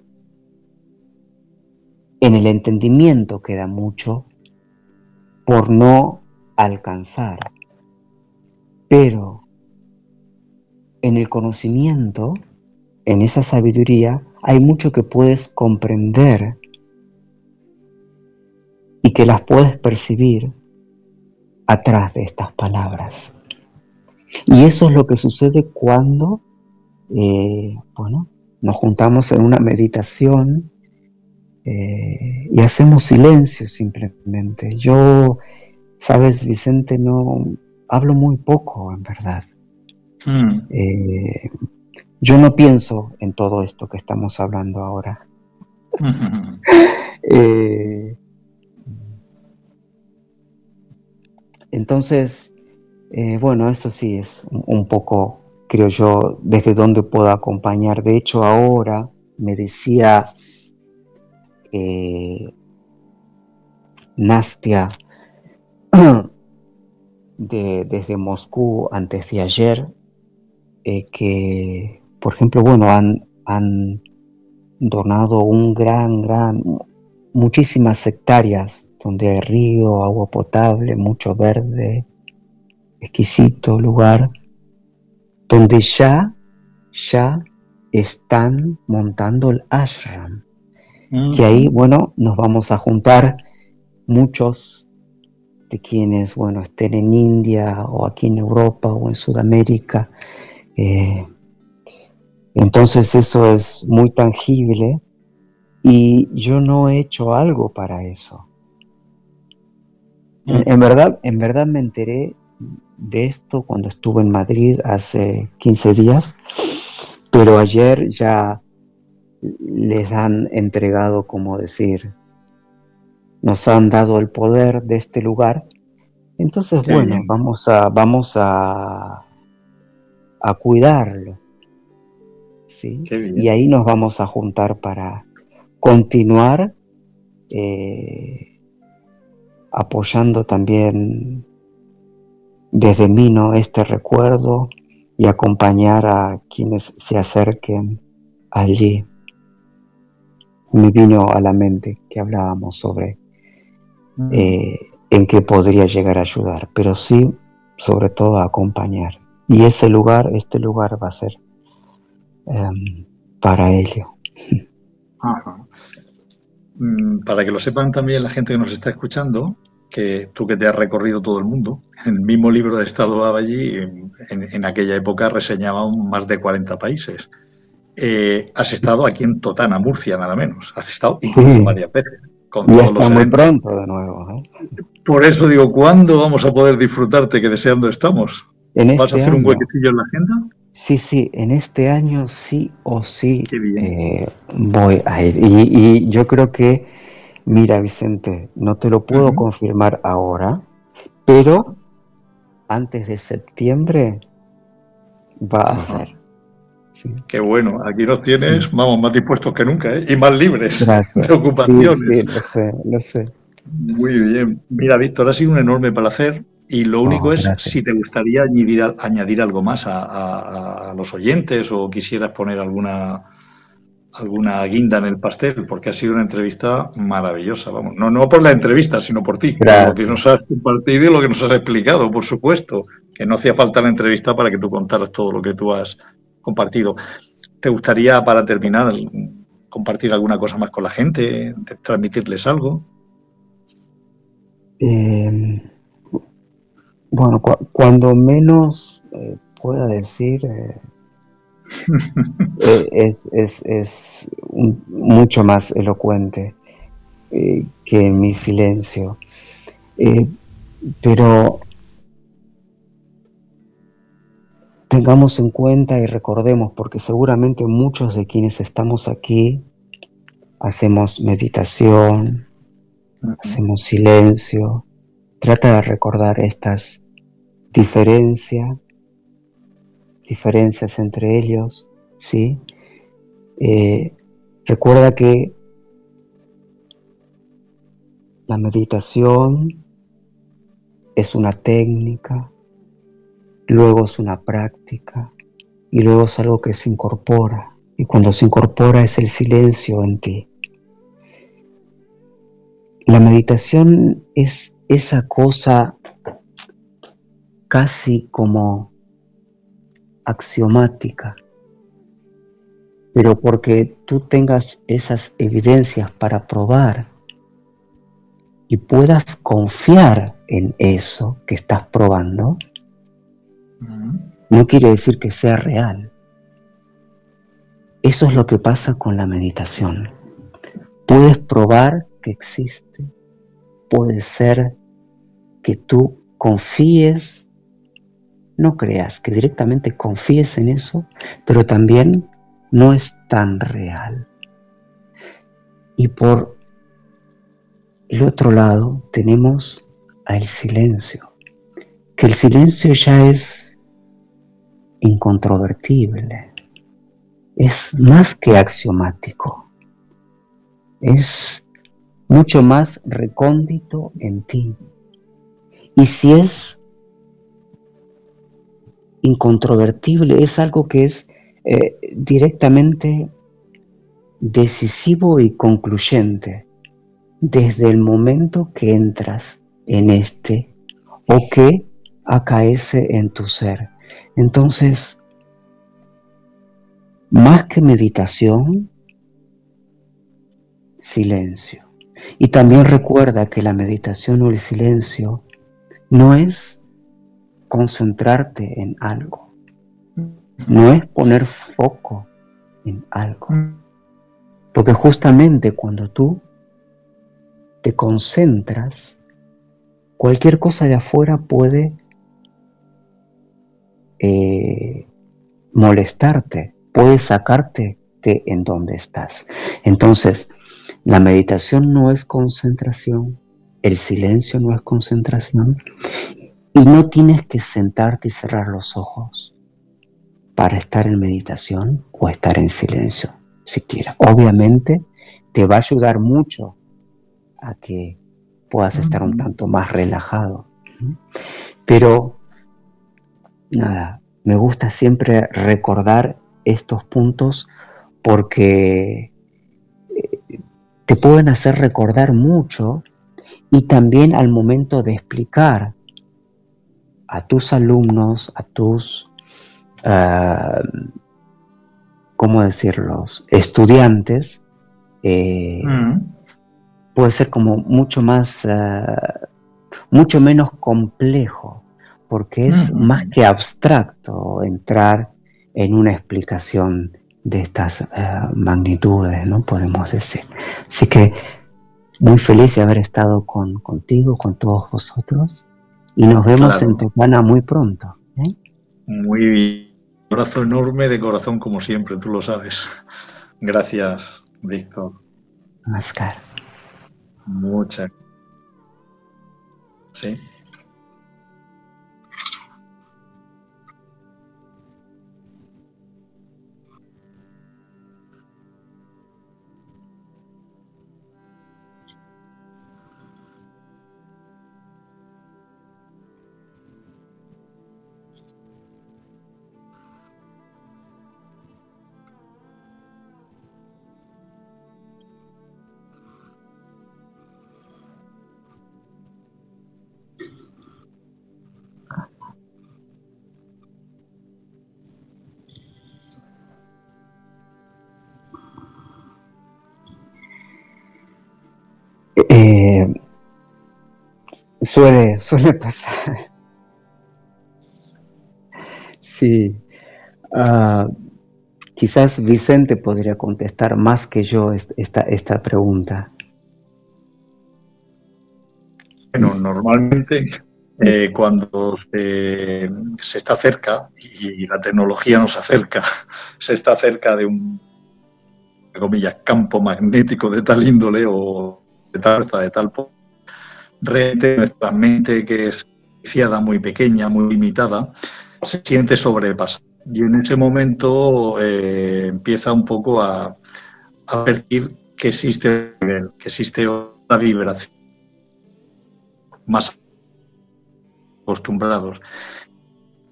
en el entendimiento queda mucho por no alcanzar. Pero en el conocimiento en esa sabiduría hay mucho que puedes comprender y que las puedes percibir atrás de estas palabras. Y eso es lo que sucede cuando, eh, bueno, nos juntamos en una meditación eh, y hacemos silencio simplemente. Yo, sabes, Vicente, no hablo muy poco, en verdad. Hmm. Eh, yo no pienso en todo esto que estamos hablando ahora. Eh, entonces, bueno, eso sí es un poco, creo yo, desde donde puedo acompañar. De hecho, ahora me decía eh, Nastia desde Moscú antes de ayer, eh, que, por ejemplo, bueno, han, han donado un gran, gran, muchísimas hectáreas donde hay río, agua potable, mucho verde, exquisito lugar, donde ya, ya están montando el ashram que ahí, bueno, nos vamos a juntar muchos de quienes, bueno, estén en India o aquí en Europa o en Sudamérica. Eh, entonces eso es muy tangible y yo no he hecho algo para eso. En, verdad, en verdad me enteré de esto cuando estuve en Madrid hace 15 días, pero ayer ya les han entregado, como decir, nos han dado el poder de este lugar. Entonces, bueno, vamos a, vamos a, a cuidarlo. ¿Sí? Y ahí nos vamos a juntar para continuar eh, apoyando también desde Mino este recuerdo y acompañar a quienes se acerquen allí me vino a la mente que hablábamos sobre mm. eh, en qué podría llegar a ayudar, pero sí, sobre todo, a acompañar. Y ese lugar, este lugar va a ser em, para ello. Mm, para que lo sepan también la gente que nos está escuchando, que tú que te has recorrido todo el mundo, en el mismo libro de Estado allí, en, en aquella época reseñaban más de 40 países. Eh, has estado aquí en Totana, Murcia, nada menos. Has estado incluso varias veces. Con y todos muy pronto de nuevo. ¿eh? Por eso digo, ¿cuándo vamos a poder disfrutarte que deseando estamos? ¿Vas a este hacer un huequecillo en la agenda? Sí, sí, en este año sí o sí eh, voy a ir. Y, yo creo que, mira Vicente, no te lo puedo confirmar ahora, pero antes de septiembre va a ser. Qué bueno, aquí nos tienes, vamos, más dispuestos que nunca ¿eh? y más libres de ocupaciones. Sí, lo sé, lo sé. Muy bien. Mira, Víctor, ha sido un enorme placer y lo único oh, es si te gustaría añadir, añadir algo más a, los oyentes o quisieras poner alguna alguna guinda en el pastel, porque ha sido una entrevista maravillosa, vamos, no, no por la entrevista, sino por ti, por lo que nos has compartido y lo que nos has explicado, por supuesto, que no hacía falta la entrevista para que tú contaras todo lo que tú has compartido. ¿Te gustaría, para terminar, compartir alguna cosa más con la gente, transmitirles algo? Em, bueno, cuando menos eh, pueda decir, eh, eh, es, mucho más elocuente que mi silencio. pero tengamos en cuenta y recordemos, porque seguramente muchos de quienes estamos aquí hacemos meditación, hacemos silencio, trata de recordar estas diferencias, diferencias entre ellos, ¿sí? Eh, recuerda que la meditación es una técnica, luego es una práctica y luego es algo que se incorpora. Y cuando se incorpora es el silencio en ti. La meditación es esa cosa casi como axiomática pero porque tú tengas esas evidencias para probar y puedas confiar en eso que estás probando, no quiere decir que sea real. Eso es lo que pasa con la meditación. Puedes probar que existe, puede ser que tú confíes, no creas, que directamente confíes en eso, pero también no es tan real. Y por el otro lado tenemos al silencio, que el silencio ya es incontrovertible, es más que axiomático, es mucho más recóndito en ti. Y si es incontrovertible, es algo que es eh, directamente decisivo y concluyente desde el momento que entras en este o que acaece en tu ser. Entonces, más que meditación, silencio. Y también recuerda que la meditación o el silencio no es concentrarte en algo, no es poner foco en algo. Porque justamente cuando tú te concentras, cualquier cosa de afuera puede eh, molestarte, puede sacarte de en donde estás. Entonces, la meditación no es concentración, el silencio no es concentración, y no tienes que sentarte y cerrar los ojos para estar en meditación o estar en silencio, siquiera. Obviamente te va a ayudar mucho a que puedas estar un tanto más relajado. Pero, nada, me gusta siempre recordar estos puntos porque eh, te pueden hacer recordar mucho y también al momento de explicar a tus alumnos, a tus, uh, ¿cómo decirlos?, estudiantes, eh, mm. puede ser como mucho más, ah, mucho menos complejo, porque es mm. más que abstracto entrar en una explicación de estas ah, magnitudes, ¿no? Podemos decir. Así que muy feliz de haber estado con, contigo, con todos vosotros. Y nos vemos en Tocana muy pronto. ¿eh? Muy bien. Un abrazo enorme de corazón, como siempre, tú lo sabes. Gracias, Víctor. Namaskar. Muchas. Sí. Suele, suele pasar. Sí. Ah, quizás Vicente podría contestar más que yo esta, esta pregunta. Bueno, normalmente eh, cuando se, está cerca y la tecnología nos acerca, se está cerca de un comillas, campo magnético de tal índole o de tal de tal realmente nuestra mente que es viciada, muy pequeña, muy limitada, se siente sobrepasada. Y en ese momento eh, empieza un poco a, a percibir que existe que existe otra vibración más acostumbrados.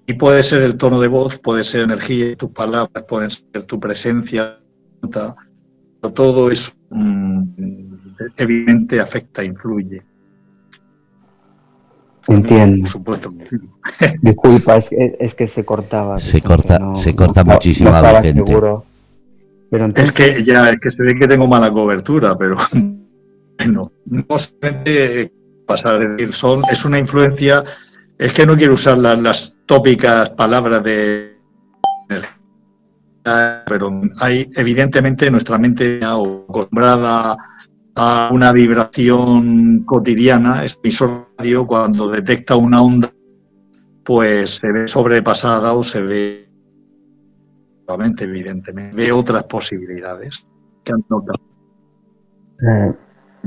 Y puede ser el tono de voz, puede ser energía, tus palabras, pueden ser tu presencia, todo eso evidentemente afecta, influye. Entiendo. Por supuesto. Disculpa, es, que se cortaba. Se corta, se corta muchísimo no, seguro. Pero entonces... Es que ya, es que se ve que tengo mala cobertura, pero bueno, no solamente pasar a decir, son, es una influencia, es que no quiero usar las, tópicas palabras de pero hay evidentemente nuestra mente acostumbrada a una vibración cotidiana, es radio, cuando detecta una onda, pues se ve sobrepasada o se ve, evidentemente, ve otras posibilidades que han notado. Eh,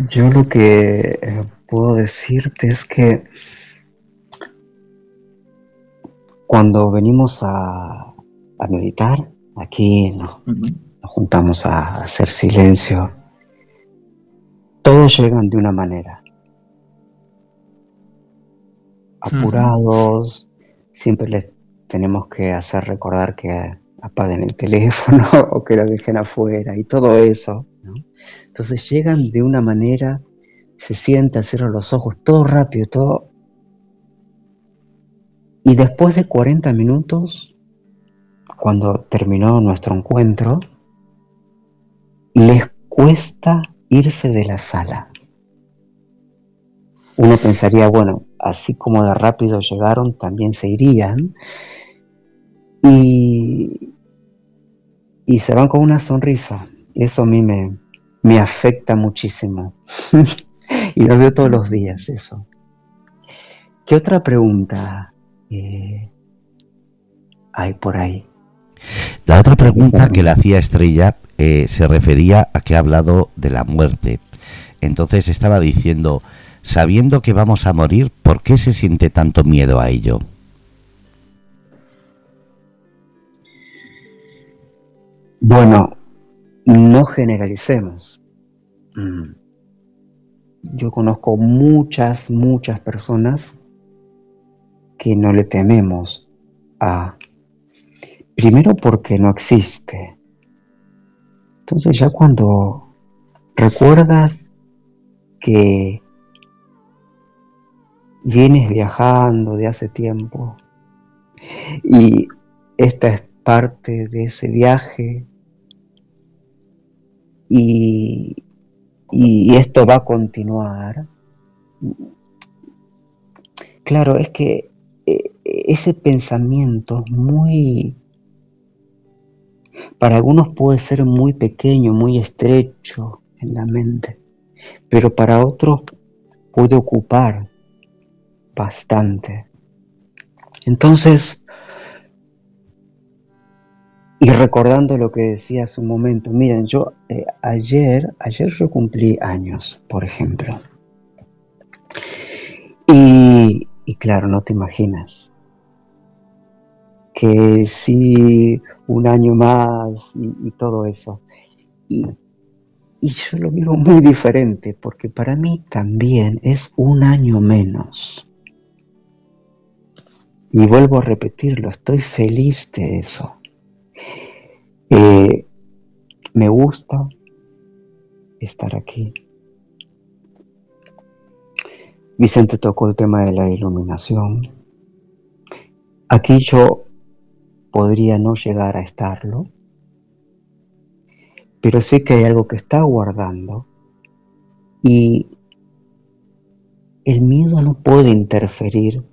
yo lo que eh, puedo decirte es que cuando venimos a, meditar, aquí nos, juntamos a hacer silencio, todos llegan de una manera. Apurados, siempre les tenemos que hacer recordar que apaguen el teléfono o que lo dejen afuera y todo eso. Entonces llegan de una manera, se sientan, cierran los ojos, todo rápido, todo. Y después de 40 minutos, cuando terminó nuestro encuentro, les cuesta irse de la sala. Uno pensaría, bueno, así como de rápido llegaron, también se irían. Y, y se van con una sonrisa. Eso a mí me, me afecta muchísimo. y lo veo todos los días eso. ¿Qué otra pregunta eh, hay por ahí? La otra pregunta que le hacía Estrella eh, se refería a que ha hablado de la muerte. Entonces estaba diciendo, sabiendo que vamos a morir, ¿por qué se siente tanto miedo a ello? Bueno, no generalicemos. Mm. Yo conozco muchas, muchas personas que no le tememos a... Primero porque no existe. Entonces ya cuando recuerdas que vienes viajando de hace tiempo y esta es parte de ese viaje y, esto va a continuar. Claro, es que eh, ese pensamiento muy, para algunos puede ser muy pequeño, muy estrecho en la mente, pero para otros puede ocupar bastante. Entonces, y recordando lo que decía hace un momento, miren, yo eh, ayer, ayer yo cumplí años, por ejemplo. Y, claro, no te imaginas que sí, un año más y, todo eso. Y, y yo lo miro muy diferente, porque para mí también es un año menos. Y vuelvo a repetirlo, estoy feliz de eso. Eh, me gusta estar aquí. Vicente tocó el tema de la iluminación. Aquí yo podría no llegar a estarlo, pero sé que hay algo que está guardando y el miedo no puede interferir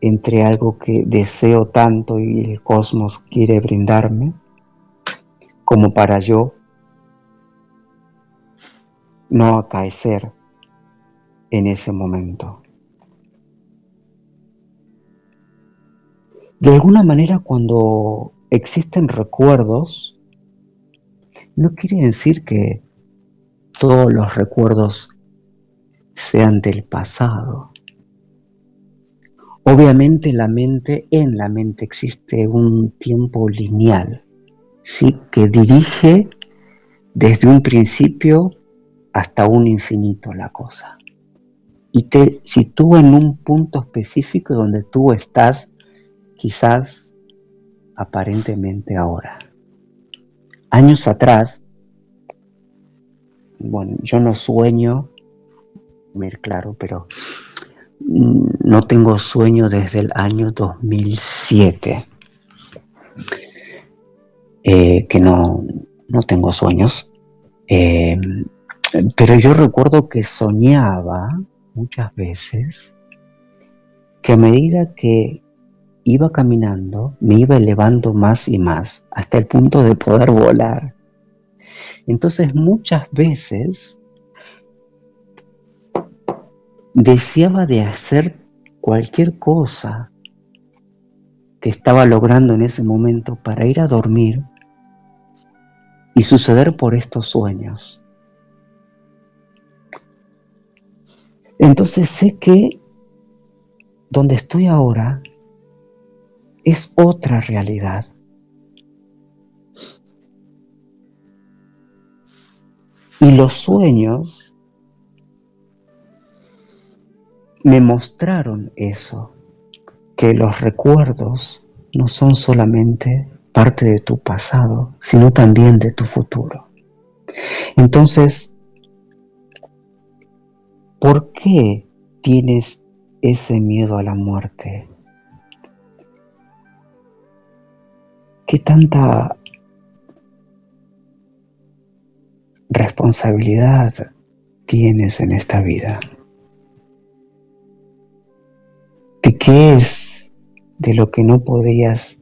entre algo que deseo tanto y el cosmos quiere brindarme, como para yo no acaecer en ese momento. De alguna manera cuando existen recuerdos, no quiere decir que todos los recuerdos sean del pasado. Obviamente la mente, en la mente existe un tiempo lineal, ¿sí? que dirige desde un principio hasta un infinito la cosa. Y te sitúa en un punto específico donde tú estás quizás aparentemente ahora. Años atrás, bueno, yo no sueño, mir claro, pero no tengo sueño desde el año 2007. eh, que no, no, tengo sueños, eh, pero yo recuerdo que soñaba muchas veces que a medida que iba caminando, me iba elevando más y más, hasta el punto de poder volar. Entonces muchas veces deseaba de hacer cualquier cosa que estaba logrando en ese momento para ir a dormir y suceder por estos sueños. Entonces sé que donde estoy ahora es otra realidad. Y los sueños me mostraron eso, que los recuerdos no son solamente parte de tu pasado, sino también de tu futuro. Entonces, ¿por qué tienes ese miedo a la muerte? ¿Qué tanta responsabilidad tienes en esta vida? ¿De qué es de lo que no podrías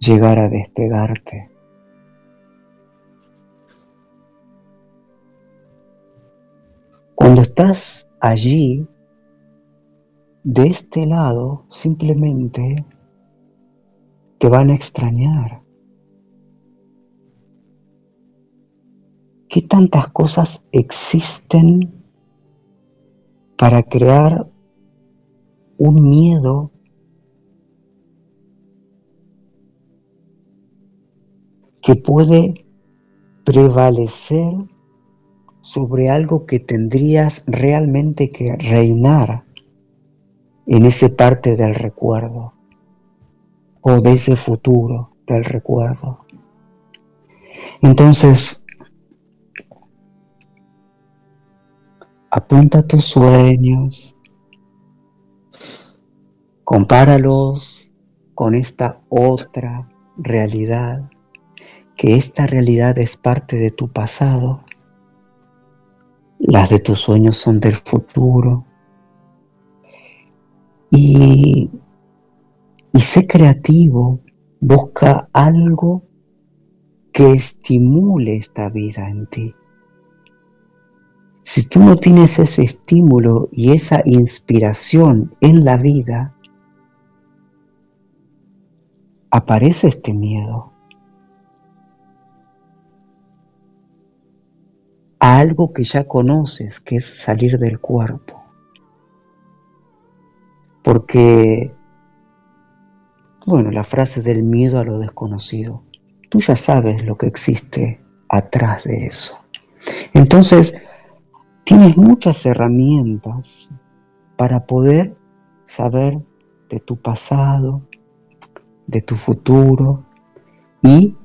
llegar a despegarte? Cuando estás allí, de este lado, simplemente te van a extrañar. ¿Qué tantas cosas existen para crear un miedo que puede prevalecer sobre algo que tendrías realmente que reinar en esa parte del recuerdo o de ese futuro del recuerdo. Entonces, apunta tus sueños, compáralos con esta otra realidad, que esta realidad es parte de tu pasado, las de tus sueños son del futuro, y y sé creativo, busca algo que estimule esta vida en ti. Si tú no tienes ese estímulo y esa inspiración en la vida, aparece este miedo a algo que ya conoces, que es salir del cuerpo. Porque bueno, la frase del miedo a lo desconocido. Tú ya sabes lo que existe atrás de eso. Entonces, tienes muchas herramientas para poder saber de tu pasado, de tu futuro y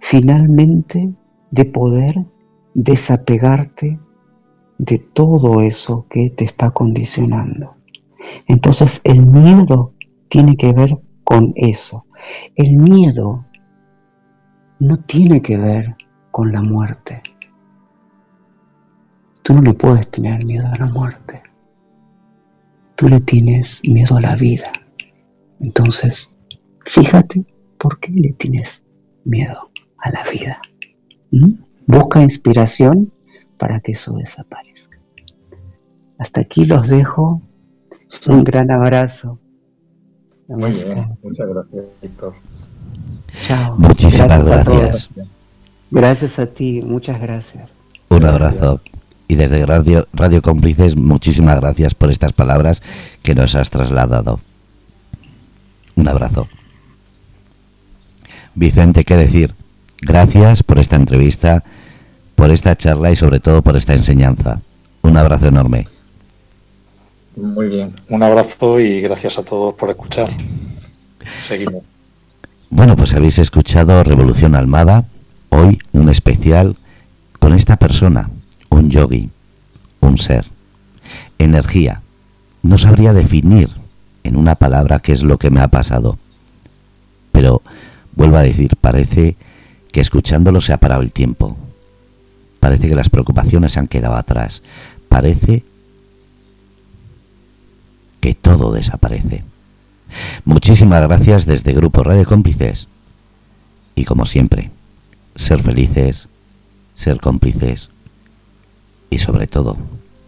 finalmente de poder desapegarte de todo eso que te está condicionando. Entonces el miedo tiene que ver con eso. El miedo no tiene que ver con la muerte. Tú no le puedes tener miedo a la muerte. Tú le tienes miedo a la vida. Entonces, fíjate por qué le tienes miedo a la vida. ¿Mm? Busca inspiración para que eso desaparezca. Hasta aquí los dejo. Un gran abrazo. Muy bien, muchas gracias, Víctor. Chao. Muchísimas gracias. Gracias. a ti, muchas gracias. Un abrazo. Y desde Radio, Radio Cómplices, muchísimas gracias por estas palabras que nos has trasladado. Un abrazo. Vicente, ¿qué decir? Gracias por esta entrevista, por esta charla y sobre todo por esta enseñanza. Un abrazo enorme. Muy bien. Un abrazo y gracias a todos por escuchar. Seguimos. Bueno, pues habéis escuchado Revolución Almada. Hoy un especial con esta persona, un yogi, un ser. Energía. No sabría definir en una palabra qué es lo que me ha pasado. Pero Vuelvo a decir, parece que escuchándolo se ha parado el tiempo. Parece que las preocupaciones se han quedado atrás. Parece todo desaparece. Muchísimas gracias desde Grupo Radio Cómplices. Y como siempre, ser felices, ser cómplices y sobre todo,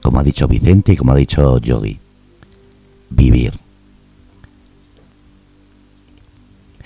como ha dicho Vicente y como ha dicho Yogi, vivir.